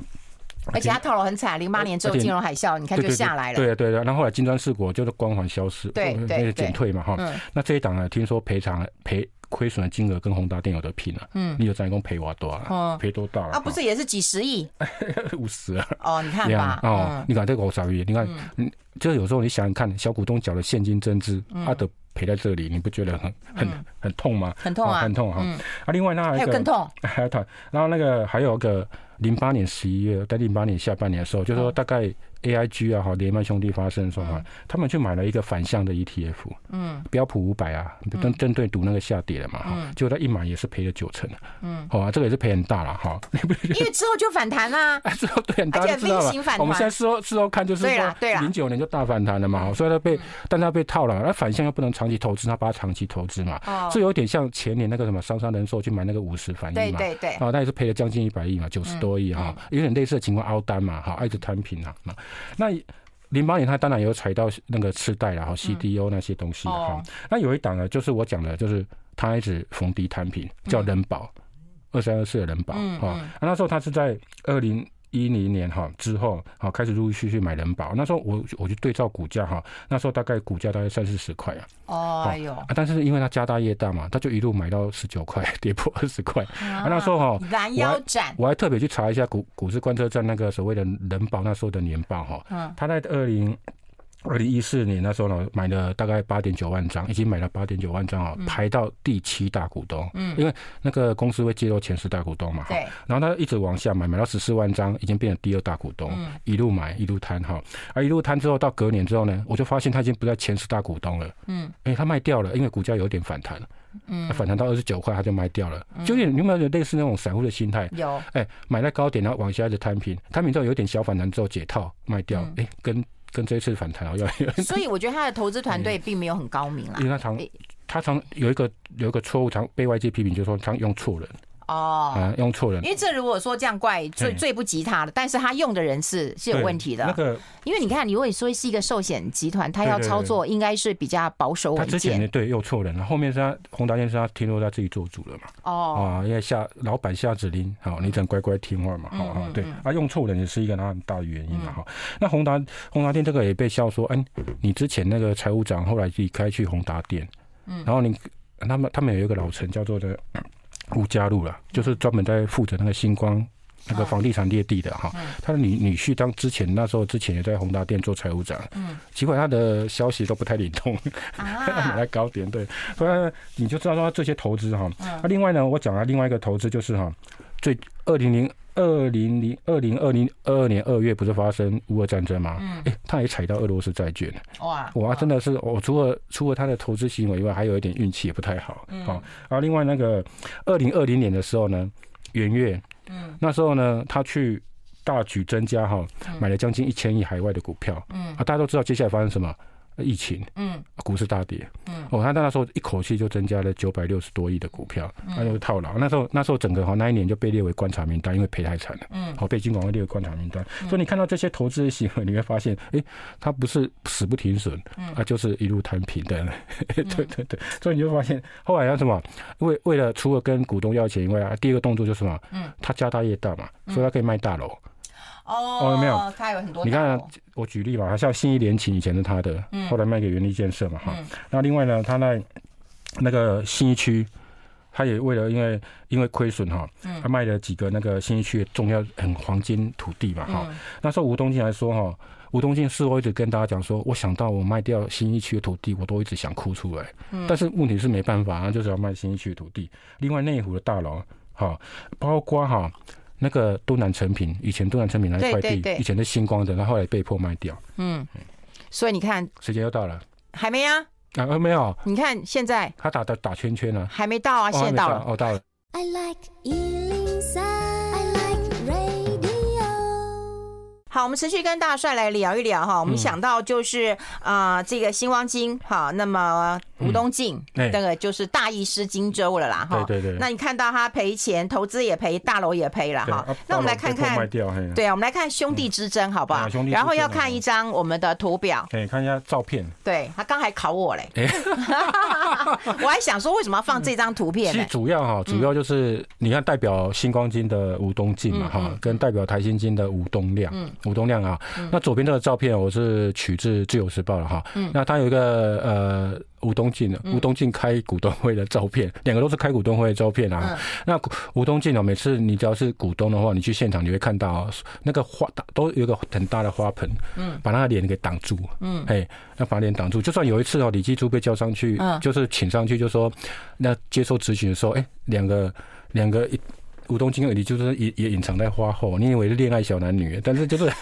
而且他套牢很惨，零八年之后金融海啸，你看就下来了。对对对，然后来金砖四国就是光环消失，对对对，减退嘛哈。那这一档呢，听说赔偿赔。亏损的金额跟宏达电有的拼了，嗯，你有在一共赔我多少？赔多大了？啊，不是也是几十亿？[LAUGHS] 五十啊！哦，你看吧，哦，你看这个五十亿，你看，嗯，就有时候你想想看，小股东缴的现金增资，他都赔在这里，你不觉得很很很痛吗？很痛啊，很痛啊！啊，另外那还有更痛，[LAUGHS] 还有痛，然后那个还有个零八年十一月，在零八年下半年的时候，就是说大概。A I G 啊，好，连麦兄弟发生的时候，他们去买了一个反向的 E T F，嗯，标普五百啊，针针对赌那个下跌了嘛，哈，结果他一买也是赔了九成，嗯，好啊，这个也是赔很大了，哈，[LAUGHS] 因为之后就反弹啦，[LAUGHS] 之后对，大家知道嘛，我们现在事后事后看就是说，零九年就大反弹了嘛，所以他被，但他被套了，那反向又不能长期投资，他把它长期投资嘛，哦，这有点像前年那个什么商商人寿去买那个五十反应嘛，对对对，啊，那也是赔了将近一百亿嘛，九十多亿哈，有点类似的情况凹单嘛，哈，一直摊平啊。那零八年他当然有踩到那个次贷然后 CDO 那些东西哈。那有一档呢，就是我讲的，就是他一直逢低摊平，叫人保二三二四的人保哈。那时候他是在二零。一零年哈之后，好开始陆陆续续买人保。那时候我我就对照股价哈，那时候大概股价大概三四十块啊。哦，哎呦，但是因为他家大业大嘛，他就一路买到十九块，[LAUGHS] 跌破二十块。啊，那时候哈，拦腰斩。我还特别去查一下股股市观测站那个所谓的人保那时候的年报哈。嗯。他在二零。二零一四年那时候呢，买了大概八点九万张，已经买了八点九万张啊，排到第七大股东。嗯，因为那个公司会揭露前十大股东嘛。对。然后他一直往下买，买到十四万张，已经变成第二大股东。嗯。一路买一路摊哈，而一路摊之后到隔年之后呢，我就发现他已经不在前十大股东了。嗯。哎，他卖掉了，因为股价有点反弹。嗯。反弹到二十九块，他就卖掉了。就有点有没有类似那种散户的心态？有。哎，买在高点，然后往下一直摊平，摊平之后有点小反弹之后解套卖掉。哎，跟。跟这一次反弹要，[LAUGHS] [LAUGHS] 所以我觉得他的投资团队并没有很高明啊，因为他常他常有一个有一个错误，常被外界批评，就是说常用错人。哦，啊，用错人，因为这如果说这样怪罪罪不及他的，但是他用的人是是有问题的。那个，因为你看，你如果说是一个寿险集团，他要操作应该是比较保守稳健。他之前呢，对，用错人了，后面是他宏达电是他听说他自己做主了嘛。哦，啊，因为下老板下指令，好，你只能乖乖听话嘛。好啊，对，啊，用错人也是一个他很大的原因嘛。哈，那宏达宏达电这个也被笑说，哎，你之前那个财务长后来离开去宏达电，嗯，然后你他们他们有一个老陈叫做的。吴家路了，就是专门在负责那个星光那个房地产列地的哈。他的女女婿当之前那时候之前也在宏达店做财务长，嗯，结果他的消息都不太灵通，[LAUGHS] 买来高点对，所以你就知道说这些投资哈。那另外呢，我讲了另外一个投资就是哈，最二零零二零零二零二零二二年二月不是发生乌俄战争吗？嗯，哎，他也踩到俄罗斯债券，哇，哇，真的是我除了除了他的投资行为以外，还有一点运气也不太好，嗯，好，然后另外那个二零二零年的时候呢，元月，嗯，那时候呢，他去大举增加哈，买了将近一千亿海外的股票，嗯，啊，大家都知道接下来发生什么？疫情，嗯，股市大跌，嗯，哦，他那时候一口气就增加了九百六十多亿的股票，那就是套牢。那时候那时候整个哈那一年就被列为观察名单，因为赔太惨了，嗯，好被金管会列为观察名单。所以你看到这些投资的行为，你会发现，哎，他不是死不停损，啊，就是一路摊平的，[LAUGHS] 对对对。所以你就发现后来要什么？为为了除了跟股东要钱以外啊，第二个动作就是什么？嗯，他家大业大嘛，所以他可以卖大楼。哦，没有，他有很多。你看，我举例嘛，像新一联勤以前是他的，后来卖给元利建设嘛，哈。那另外呢，他在那个新一区，他也为了因为因为亏损哈，他卖了几个那个新一区的重要很黄金土地嘛，哈。那时候吴东进来说哈，吴东进事后一直跟大家讲说，我想到我卖掉新一区的土地，我都一直想哭出来。但是问题是没办法，他就是要卖新一区的土地。另外内湖的大楼，哈，包括哈。那个都南成品，以前都南成品那块地，以前是星光的，那后来被迫卖掉。嗯，所以你看，时间又到了，还没啊？啊，还没有。你看现在，他打的打圈圈了，还没到啊，现在到了，哦，到了。I like 好，我们持续跟大帅来聊一聊哈。我们想到就是啊，这个新光金哈，那么吴东进那个就是大意失荆州了啦哈。对对对。那你看到他赔钱，投资也赔，大楼也赔了哈。那我们来看看，对啊，我们来看兄弟之争好不好？兄弟。然后要看一张我们的图表，哎看一下照片。对，他刚还考我嘞，[LAUGHS] [LAUGHS] 我还想说为什么要放这张图片？其实主要哈，主要就是你看代表新光金的吴东进嘛哈，跟代表台新金的吴东亮。吴东亮啊，那左边这个照片我是取自《自由时报》的哈，嗯那他有一个呃吴东进的吴东进开股东会的照片，[LAUGHS] 两个都是开股东会的照片啊。那吴东进啊，每次你只要是股东的话，你去现场你会看到那个花都有一个很大的花盆，嗯，把那个脸给挡住，嗯，哎，要把脸挡住。就算有一次哦，李继珠被叫上去，就是请上去，就说那接受质询的时候，哎，两个两个一。吴东进你就是也也隐藏在花后，你以为是恋爱小男女，但是就是。[LAUGHS]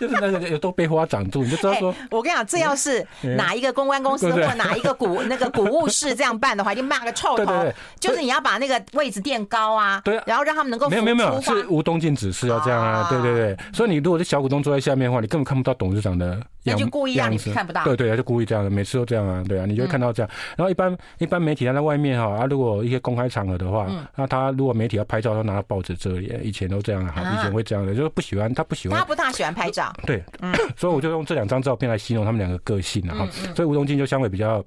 就是那个都被花挡住，你就知道 [LAUGHS] 说。我跟你讲，这要是 [LAUGHS] 哪一个公关公司或哪一个股那个股务室这样办的话，就骂个臭头。就是你要把那个位置垫高啊，对啊，然后让他们能够。没有没有没有，是吴东进指示要这样啊，对对对。所以你如果是小股东坐在下面的话，你根本看不到董事长的样子。就故意让你看不到。对对，就故意这样的，每次都这样啊，对啊，你就会看到这样。然后一般一般媒体他在外面哈，啊，如果一些公开场合的话，那他如果媒体要拍照，他拿报纸遮脸，以前都这样哈，以前会这样的，就是不喜欢他不喜欢。他不大喜欢拍照。对，嗯。所以我就用这两张照片来形容他们两个个性了哈。所以吴东进就相对比较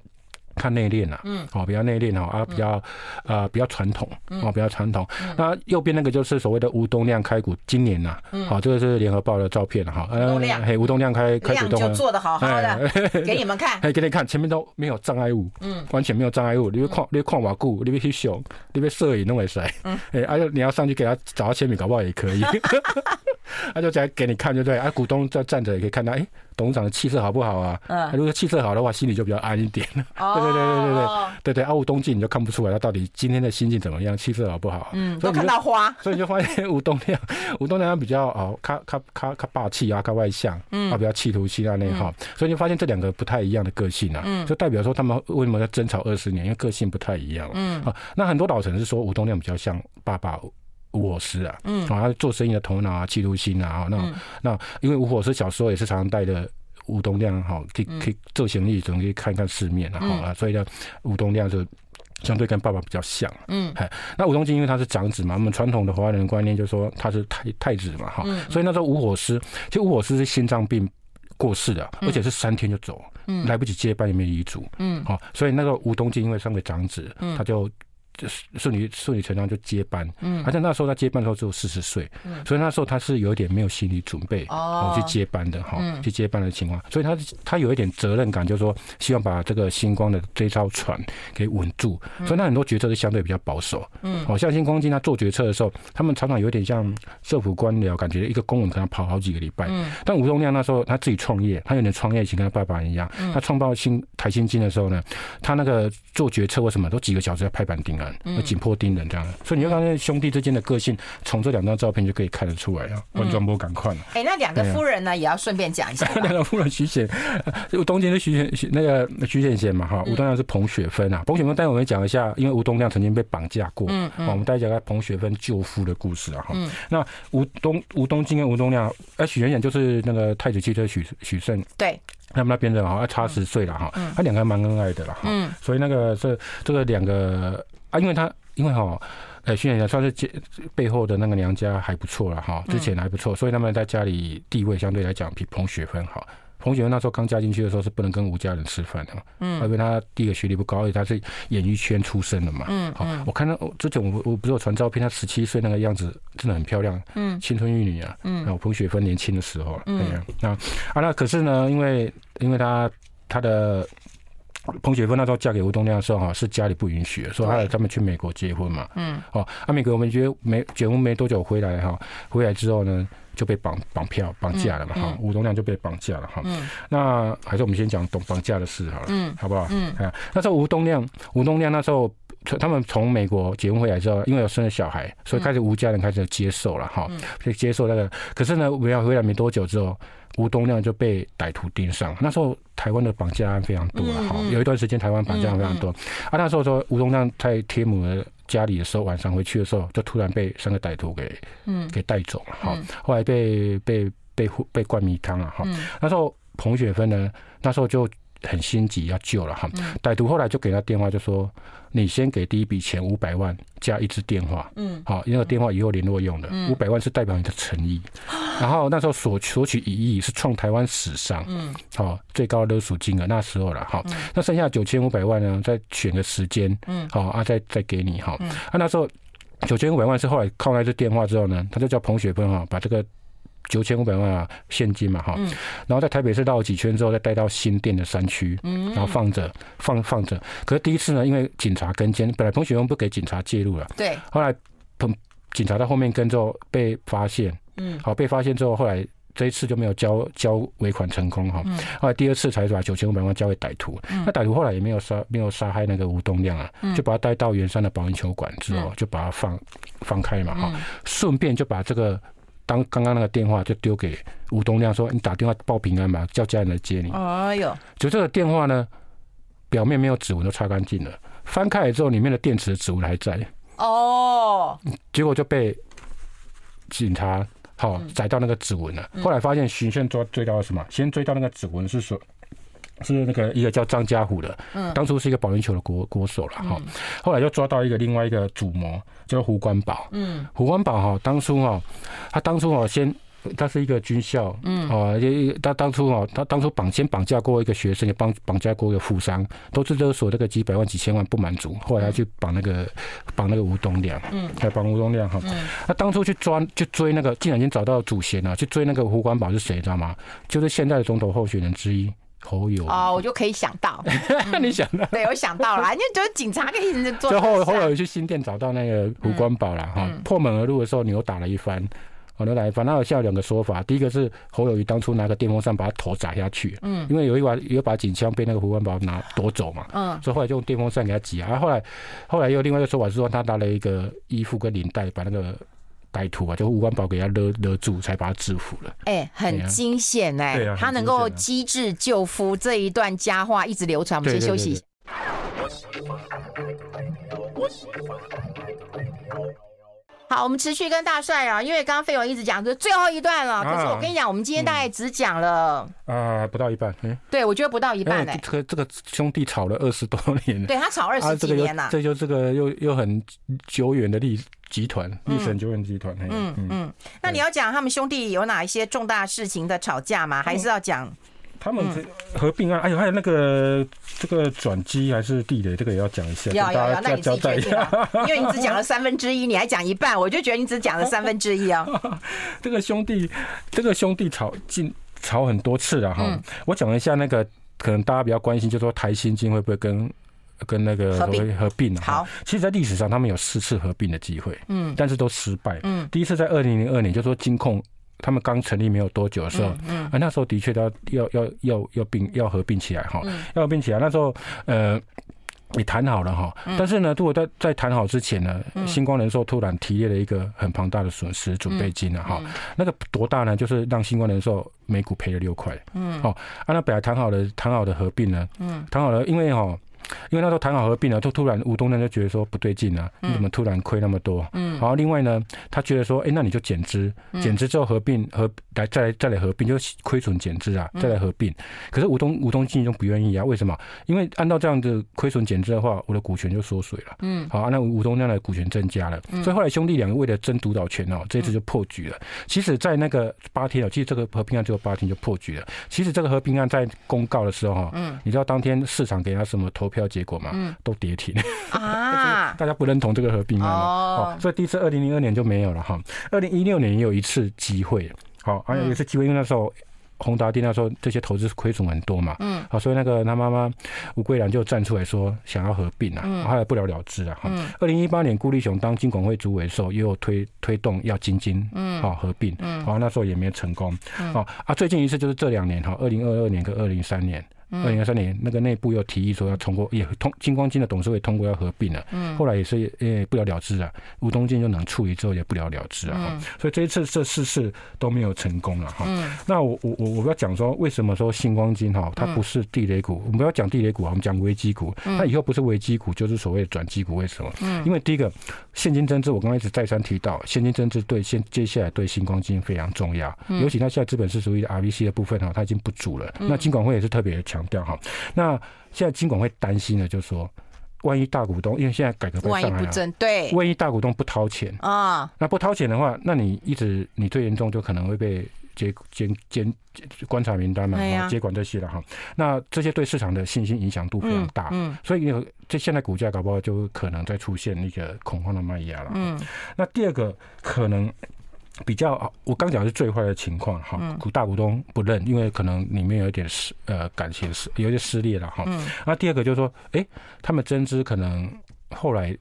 看内敛了，嗯，好，比较内敛哦，啊，比较呃比较传统，哦，比较传统。那右边那个就是所谓的吴东亮开股，今年呐，好，这个是联合报的照片哈。吴东亮，嘿，吴东亮开开股东就做的好好的，[LAUGHS] 给你们看，嘿，给你看，前面都没有障碍物，嗯，完全没有障碍物。你别看，你别看瓦固，你别去想，你别摄影弄会帅，嗯，[LAUGHS] 哎，啊，你要上去给他找他签名，搞不好也可以。他 [LAUGHS] 就再给你看，就对啊，股东在站着也可以看到，哎，董事长的气色好不好啊？嗯，如果气色好的话，心里就比较安一点。[LAUGHS] 哦，对对对对对对对对。啊，吴东进你就看不出来他到底今天的心境怎么样，气色好不好？嗯，所以看到花，[LAUGHS] 所以你就发现吴东亮、[LAUGHS] 吴东亮比较哦，他他他他霸气啊，他外向，嗯，他比较气图心那内耗，所以就发现这两个不太一样的个性啊，嗯，就代表说他们为什么要争吵二十年，因为个性不太一样，嗯，啊，那很多老城是说吴东亮比较像爸爸。吴火狮啊，嗯，啊，他做生意的头脑啊，企图心啊，那那因为吴火狮小时候也是常常带着吴东亮哈，可以可以做生意，总可以看一看世面啊，好啊，所以呢，吴东亮就相对跟爸爸比较像，嗯，那吴东进因为他是长子嘛，我们传统的华人观念就是说他是太太子嘛，哈，所以那时候吴火狮，其实吴火狮是心脏病过世的，而且是三天就走，嗯，来不及接班也没遗嘱，嗯，好，所以那个吴东进因为身为长子，他就。就顺理顺理成章就接班，嗯，而且那时候他接班的时候只有四十岁，嗯，所以那时候他是有一点没有心理准备哦去接班的哈，去接班的情况，所以他他有一点责任感，就是说希望把这个星光的这艘船给稳住，所以他很多决策是相对比较保守，嗯，好像星光金他做决策的时候，他们常常有点像政府官僚，感觉一个公文可能跑好几个礼拜，嗯，但吴宗亮那时候他自己创业，他有点创业型，跟他爸爸一样，他创办新台新金的时候呢，他那个做决策或什么都几个小时要拍板定案。寒，紧迫盯人这样。所以你会发现兄弟之间的个性，从这两张照片就可以看得出来啊。完全不敢看。哎，那两个夫人呢，也要顺便讲一下。[LAUGHS] 两个夫人徐显，吴东京是徐显，那个徐显贤嘛哈。吴东亮是彭雪芬啊。彭雪芬，待会我们讲一下，因为吴东亮曾经被绑架过。嗯嗯。我们待会讲下彭雪芬救夫的故事啊哈。那吴东吴东进跟吴东亮，哎，许显贤就是那个太子汽车许许胜。对。他们那边的哈，差十岁了哈。他两个还蛮恩爱的了哈。嗯。所以那个这这个两个啊，因为他因为哈。呃，徐显贤算是背背后的那个娘家还不错了哈，之前还不错，所以他们在家里地位相对来讲比彭雪芬好。彭雪芬那时候刚嫁进去的时候是不能跟吴家人吃饭的，嗯，因为她第一个学历不高，而且她是演艺圈出身的嘛，嗯，好，我看到之前我我不是有传照片，她十七岁那个样子真的很漂亮，嗯，青春玉女啊，嗯，然后彭雪芬年轻的时候，嗯，那啊那可是呢，因为因为她她的。彭雪芬那时候嫁给吴东亮的时候，哈，是家里不允许，说他他们去美国结婚嘛。嗯。哦，啊，美国我们觉得没结婚没多久回来哈，回来之后呢就被绑绑票绑架了嘛哈，吴东亮就被绑架了哈。嗯。那还是我们先讲懂绑架的事好了，嗯，好不好？嗯。啊，那时候吴东亮，吴东亮那时候他们从美国结婚回来之后，因为有生了小孩，所以开始吴家人开始接受了哈，就接受那个。可是呢，回来回来没多久之后。吴东亮就被歹徒盯上，那时候台湾的绑架案非常多了哈，有一段时间台湾绑架案非常多，啊，那时候说吴东亮在天母的家里的时候，晚上回去的时候，就突然被三个歹徒给嗯。给带走了哈，后来被被被被灌迷汤了哈，那时候彭雪芬呢，那时候就。很心急要救了哈，歹徒后来就给他电话，就说你先给第一笔钱五百万加一支电话，嗯，好，因为电话以后联络用的，五百万是代表你的诚意，然后那时候索索取一亿是创台湾史上，嗯，好最高勒索金额那时候了好，那剩下九千五百万呢，再选个时间，嗯，好啊，再再给你好，啊那时候九千五百万是后来靠那支电话之后呢，他就叫彭雪芬哈把这个。九千五百万啊，现金嘛哈，然后在台北市绕了几圈之后，再带到新店的山区，然后放着放放着。可是第一次呢，因为警察跟监，本来彭雪峰不给警察介入了，对。后来彭警察在后面跟之后被发现，嗯，好被发现之后，后来这一次就没有交交尾款成功哈。后来第二次才把九千五百万交给歹徒，那歹徒后来也没有杀没有杀害那个吴东亮啊，就把他带到圆山的保龄球馆之后，就把他放放开嘛哈，顺便就把这个。当刚刚那个电话就丢给吴东亮说：“你打电话报平安嘛，叫家人来接你。”哎呦，就这个电话呢，表面没有指纹都擦干净了，翻开来之后，里面的电池的指纹还在。哦，结果就被警察好逮到那个指纹了。后来发现巡线抓追到了什么？先追到那个指纹是说。是那个一个叫张家虎的，嗯，当初是一个保龄球的国国手了哈，后来又抓到一个另外一个主谋叫胡关宝，嗯，胡关宝哈，当初哈，他当初哈先，他是一个军校，嗯，哦，他当初哈，他当初绑先绑架过一个学生，也绑绑架过一个富商，都是勒索那个几百万几千万不满足，后来他去绑那个绑那个吴东亮，嗯，还绑吴东亮哈，他当初去抓去追那个，竟然已经找到主嫌了，去追那个胡关宝是谁，知道吗？就是现在的总统候选人之一。侯友哦，我就可以想到，[LAUGHS] 你想到？对，我想到了，因为就是警察可以做。最后侯友去新店找到那个胡关宝了哈，破门而入的时候扭打了一番，哦，扭打一番。那有下两个说法，第一个是侯友宜当初拿个电风扇把他头砸下去，嗯，因为有一把有一把警枪被那个胡关宝拿夺走嘛，嗯，所以后来就用电风扇给他挤啊。后来后来又另外一个说法是说他拿了一个衣服跟领带把那个。歹徒啊，就吴关宝给他勒勒住，才把他制服了。哎、欸，很惊险哎，他能够机智救夫这一段佳话一直流传。我们先休息一下。好，我们持续跟大帅啊，因为刚刚费勇一直讲是最后一段了，可是我跟你讲，我们今天大概只讲了啊，不到一半。嗯，对，我觉得不到一半哎。这个这个兄弟吵了二十多年，对他吵二十几年了，这就这个又又很久远的历集团，历史很久远集团。嗯嗯，那你要讲他们兄弟有哪一些重大事情的吵架吗？还是要讲？他们合并案，哎呦，还有那个这个转机还是地雷，这个也要讲一下。要要要，那你自己决定吧。[LAUGHS] 因为你只讲了三分之一，你还讲一半，我就觉得你只讲了三分之一啊。[LAUGHS] 这个兄弟，这个兄弟吵进吵很多次了哈。我讲一下那个，可能大家比较关心，就是说台新金会不会跟跟那个合并合并？好，其实，在历史上他们有四次合并的机会，嗯，但是都失败。嗯，第一次在二零零二年，就是说金控。他们刚成立没有多久的时候，嗯，啊那时候的确要要要要要并要合并起来哈，要合并起来。那时候，呃，也谈好了哈，但是呢，如果在在谈好之前呢，星光人寿突然提列了一个很庞大的损失准备金了哈，那个多大呢？就是让星光人寿每股赔了六块。嗯，好，按照本来谈好的谈好的合并呢，嗯，谈好了，因为哈。因为那时候谈好合并了，就突然吴东亮就觉得说不对劲啊，你怎么突然亏那么多？嗯，然后另外呢，他觉得说，哎，那你就减资，减资之后合并合来再来再来合并，就亏损减资啊，再来合并。可是吴东吴东进就不愿意啊，为什么？因为按照这样的亏损减资的话，我的股权就缩水了。嗯，好，那吴东这样的股权增加了，所以后来兄弟两个为了争独岛权哦，这次就破局了。其实，在那个八天哦，其实这个合并案只有八天就破局了。其实这个合并案在公告的时候哈，嗯，你知道当天市场给他什么投票结果嘛？嗯，都跌停。啊！[LAUGHS] 大家不认同这个合并案哦，所以第一次二零零二年就没有了哈。二零一六年也有一次机会，好，还有一次机会，因为那时候宏达电那时候这些投资亏损很多嘛，嗯，好，所以那个他妈妈吴桂兰就站出来说想要合并啊，后来不了了之啊。二零一八年顾立雄当金管会主委的时候，也有推推动要金金嗯，好合并，嗯，好，那时候也没有成功，嗯。好啊，最近一次就是这两年哈，二零二二年跟二零三年。二零二三年，那个内部又提议说要通过，也通金光金的董事会通过要合并了。嗯，后来也是也不了了之啊。吴东进就能处理之后也不了了之啊。嗯，所以这一次这四次都没有成功了哈。嗯，那我我我我要讲说，为什么说星光金哈它不是地雷股？我们不要讲地雷股啊，我们讲危机股。那以后不是危机股就是所谓的转机股，为什么？嗯，因为第一个现金增资，我刚刚一直再三提到，现金增资对现接下来对星光金非常重要。尤其它现在资本是属于 RVC 的部分哈，它已经不足了。那金管会也是特别强调哈。那现在金管会担心的，就是说，万一大股东，因为现在改革开放上来了，对，万一大股东不掏钱啊，那不掏钱的话，那你一直你最严重就可能会被接监监观察名单嘛，接管这些了哈。那这些对市场的信心影响度非常大，嗯，所以这现在股价搞不好就可能再出现那个恐慌的卖压了。嗯，那第二个可能。比较，我刚讲的是最坏的情况哈，股大股东不认，因为可能里面有一点撕呃感情失，有点撕裂了哈。那第二个就是说，哎，他们增资可能后来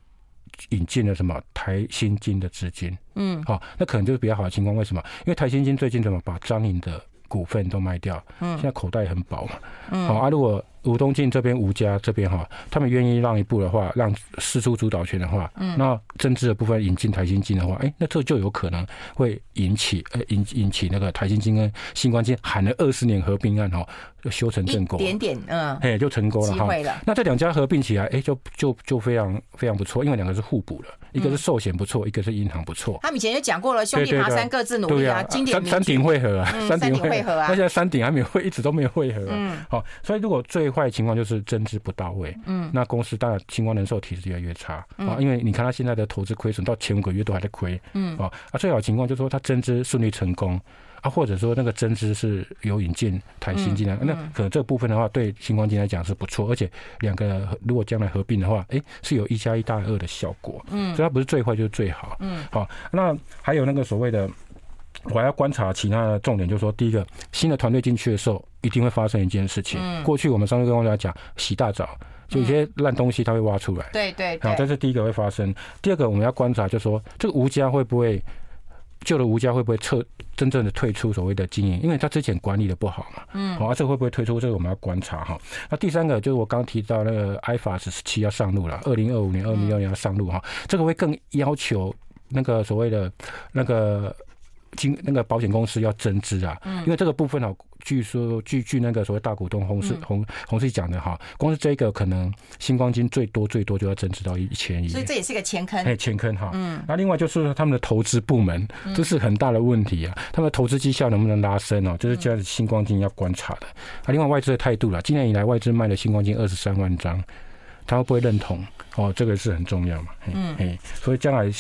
引进了什么台新金的资金，嗯，好，那可能就是比较好的情况。为什么？因为台新金最近怎么把张颖的股份都卖掉，现在口袋很饱嘛，好啊，如果。吴东进这边，吴家这边哈，他们愿意让一步的话，让释出主导权的话，嗯，那政治的部分引进台新金的话，哎，那这就有可能会引起呃引引起那个台新金跟新光金喊了二十年合并案哈，就修成正果，点点嗯，哎，就成功了哈。那这两家合并起来，哎，就就就非常非常不错，因为两个是互补的，一个是寿险不错，一个是银行不错。他们以前就讲过了，兄弟爬山各自努力啊，经典山顶会合啊，山顶会合啊，那现在山顶还没有会，一直都没有会合，嗯，好，所以如果最坏的情况就是增资不到位，嗯，那公司当然新光人寿体质越来越差。啊，因为你看他现在的投资亏损到前五个月都还在亏，嗯，啊，啊，最好情况就是说他增资顺利成功啊，或者说那个增资是有引进台新进来，那可能这个部分的话对星光金来讲是不错，而且两个如果将来合并的话，哎，是有一加一大于二的效果，嗯，所以它不是最坏就是最好，嗯，好，那还有那个所谓的。我还要观察其他的重点，就是说，第一个，新的团队进去的时候，一定会发生一件事情。过去我们上次跟大家讲，洗大澡，就有些烂东西它会挖出来。对对。好，这是第一个会发生。第二个，我们要观察，就是说，这个吴家会不会旧的吴家会不会撤真正的退出所谓的经营？因为他之前管理的不好嘛。嗯。好，这会不会退出？这个我们要观察哈。那第三个就是我刚提到那个 IFRS 十七要上路了，二零二五年、二零二六年要上路哈。这个会更要求那个所谓的那个。金那个保险公司要增资啊，因为这个部分哦，据说据据那个所谓大股东洪氏洪洪氏讲的哈，光是这个可能星光金最多最多就要增资到一千亿，所以这也是个钱坑，哎，钱坑哈。嗯，那另外就是他们的投资部门，这是很大的问题啊，他们的投资绩效能不能拉升哦，就是这样新光金要观察的。啊，另外外资的态度了，今年以来外资卖了星光金二十三万张，他会不会认同？哦，这个是很重要嘛。嗯，哎，所以将来。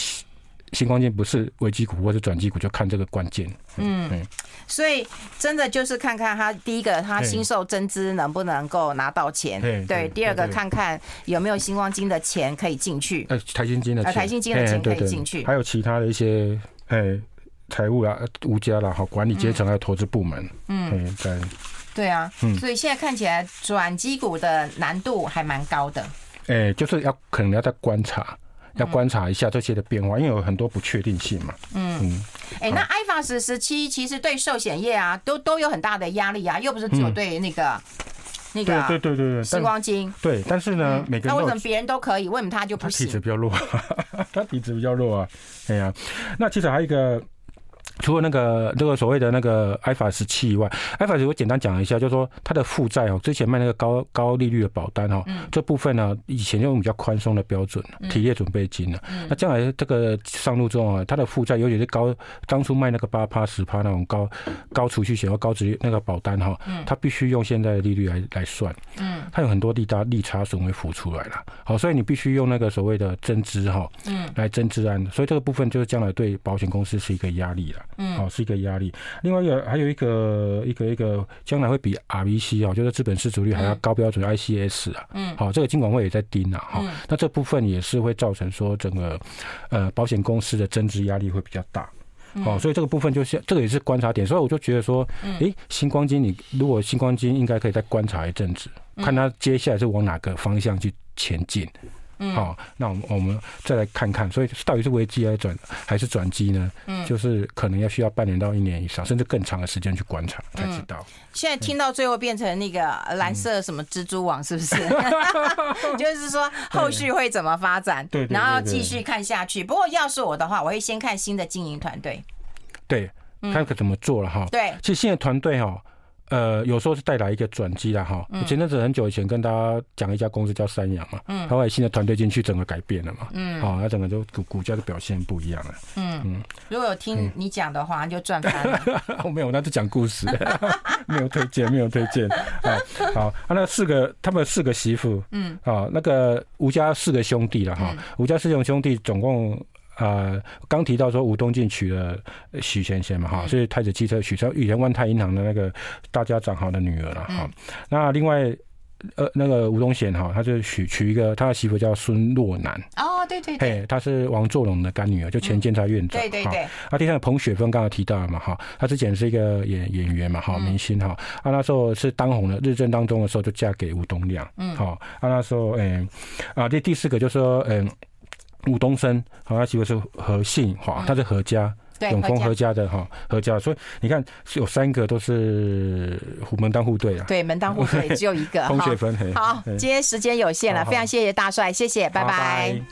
新光金不是危机股或者转机股，就看这个关键。嗯，嗯，所以真的就是看看他第一个，他新售增资能不能够拿到钱？对，对。第二个，看看有没有新光金的钱可以进去。呃，台新金的钱，台新金的钱可以进去。还有其他的一些，哎，财务啊，吴家啦，好，管理阶层还有投资部门。嗯，对。对啊，嗯所以现在看起来转机股的难度还蛮高的。哎，就是要可能要再观察。要观察一下这些的变化，因为有很多不确定性嘛。嗯嗯。哎，那 IFRS 17其实对寿险业啊，都都有很大的压力啊，又不是只有对那个那个对对对对，时光金。对，但是呢，每个人那为什么别人都可以，为什么他就不行？他体质比较弱，[LAUGHS] 他体质比较弱啊。哎呀，那其实还有一个。除了那个这个所谓的那个 iPhone 十七以外，iPhone 十我简单讲一下，就是说它的负债哦，之前卖那个高高利率的保单哦，这部分呢以前用比较宽松的标准，提列准备金呢，那将来这个上路之后啊，它的负债尤其是高当初卖那个八趴十趴那种高高储蓄险或高值那个保单哈，它必须用现在的利率来来算，嗯，它有很多利大利差损会浮出来了，好，所以你必须用那个所谓的增资哈，嗯，来增资案，所以这个部分就是将来对保险公司是一个压力了。嗯，好，是一个压力。另外一个还有一个一个一个，将来会比 RBC 啊，就是资本市足率还要高标准 ICS 啊。嗯，好，这个金管会也在盯啊。哈，那这部分也是会造成说整个呃保险公司的增值压力会比较大。哦，所以这个部分就是这个也是观察点。所以我就觉得说，诶，星光金，你如果星光金应该可以再观察一阵子，看它接下来是往哪个方向去前进。好，那我们我们再来看看，所以到底是危机还是转还是转机呢？嗯，就是可能要需要半年到一年以上，甚至更长的时间去观察才知道。现在听到最后变成那个蓝色什么蜘蛛网，是不是？[LAUGHS] [LAUGHS] 就是说后续会怎么发展？对，然后继续看下去。不过要是我的话，我会先看新的经营团队，对，看可怎么做了哈。对，其实新的团队哈。呃，有时候是带来一个转机了哈。前阵子很久以前跟大家讲一家公司叫三阳嘛，嗯，后来新的团队进去，整个改变了嘛，嗯，好，那整个就股股价的表现不一样了，嗯嗯。如果有听你讲的话，就赚翻了。我 [LAUGHS] 没有，那就讲故事，[LAUGHS] 没有推荐，没有推荐。啊，[LAUGHS] 好，啊，那四个他们四个媳妇，嗯，啊，那个吴家四个兄弟了哈，吴家四个兄弟总共。呃，刚提到说吴东进娶了许贤贤嘛，哈，是太子汽车许昌以前万泰银行的那个大家长好的女儿了，哈。那另外，呃，那个吴东贤哈，他就娶娶一个他的媳妇叫孙若楠。哦，对对对，他是王作龙的干女儿，就前监察院长。对对对。啊，第三个彭雪芬刚刚提到了嘛，哈，他之前是一个演演员嘛，哈，明星哈。啊，那时候是当红的日正当中的时候就嫁给吴东亮。嗯。好，啊，那时候，嗯，啊，第第四个就是说，嗯。吴东升，好，他媳妇是何姓，哈，他是何家，永丰何家。的哈，何家，所以你看有三个都是门当户对啊，对，门当户对，只有一个，同学分。好，今天时间有限了，非常谢谢大帅，谢谢，拜拜。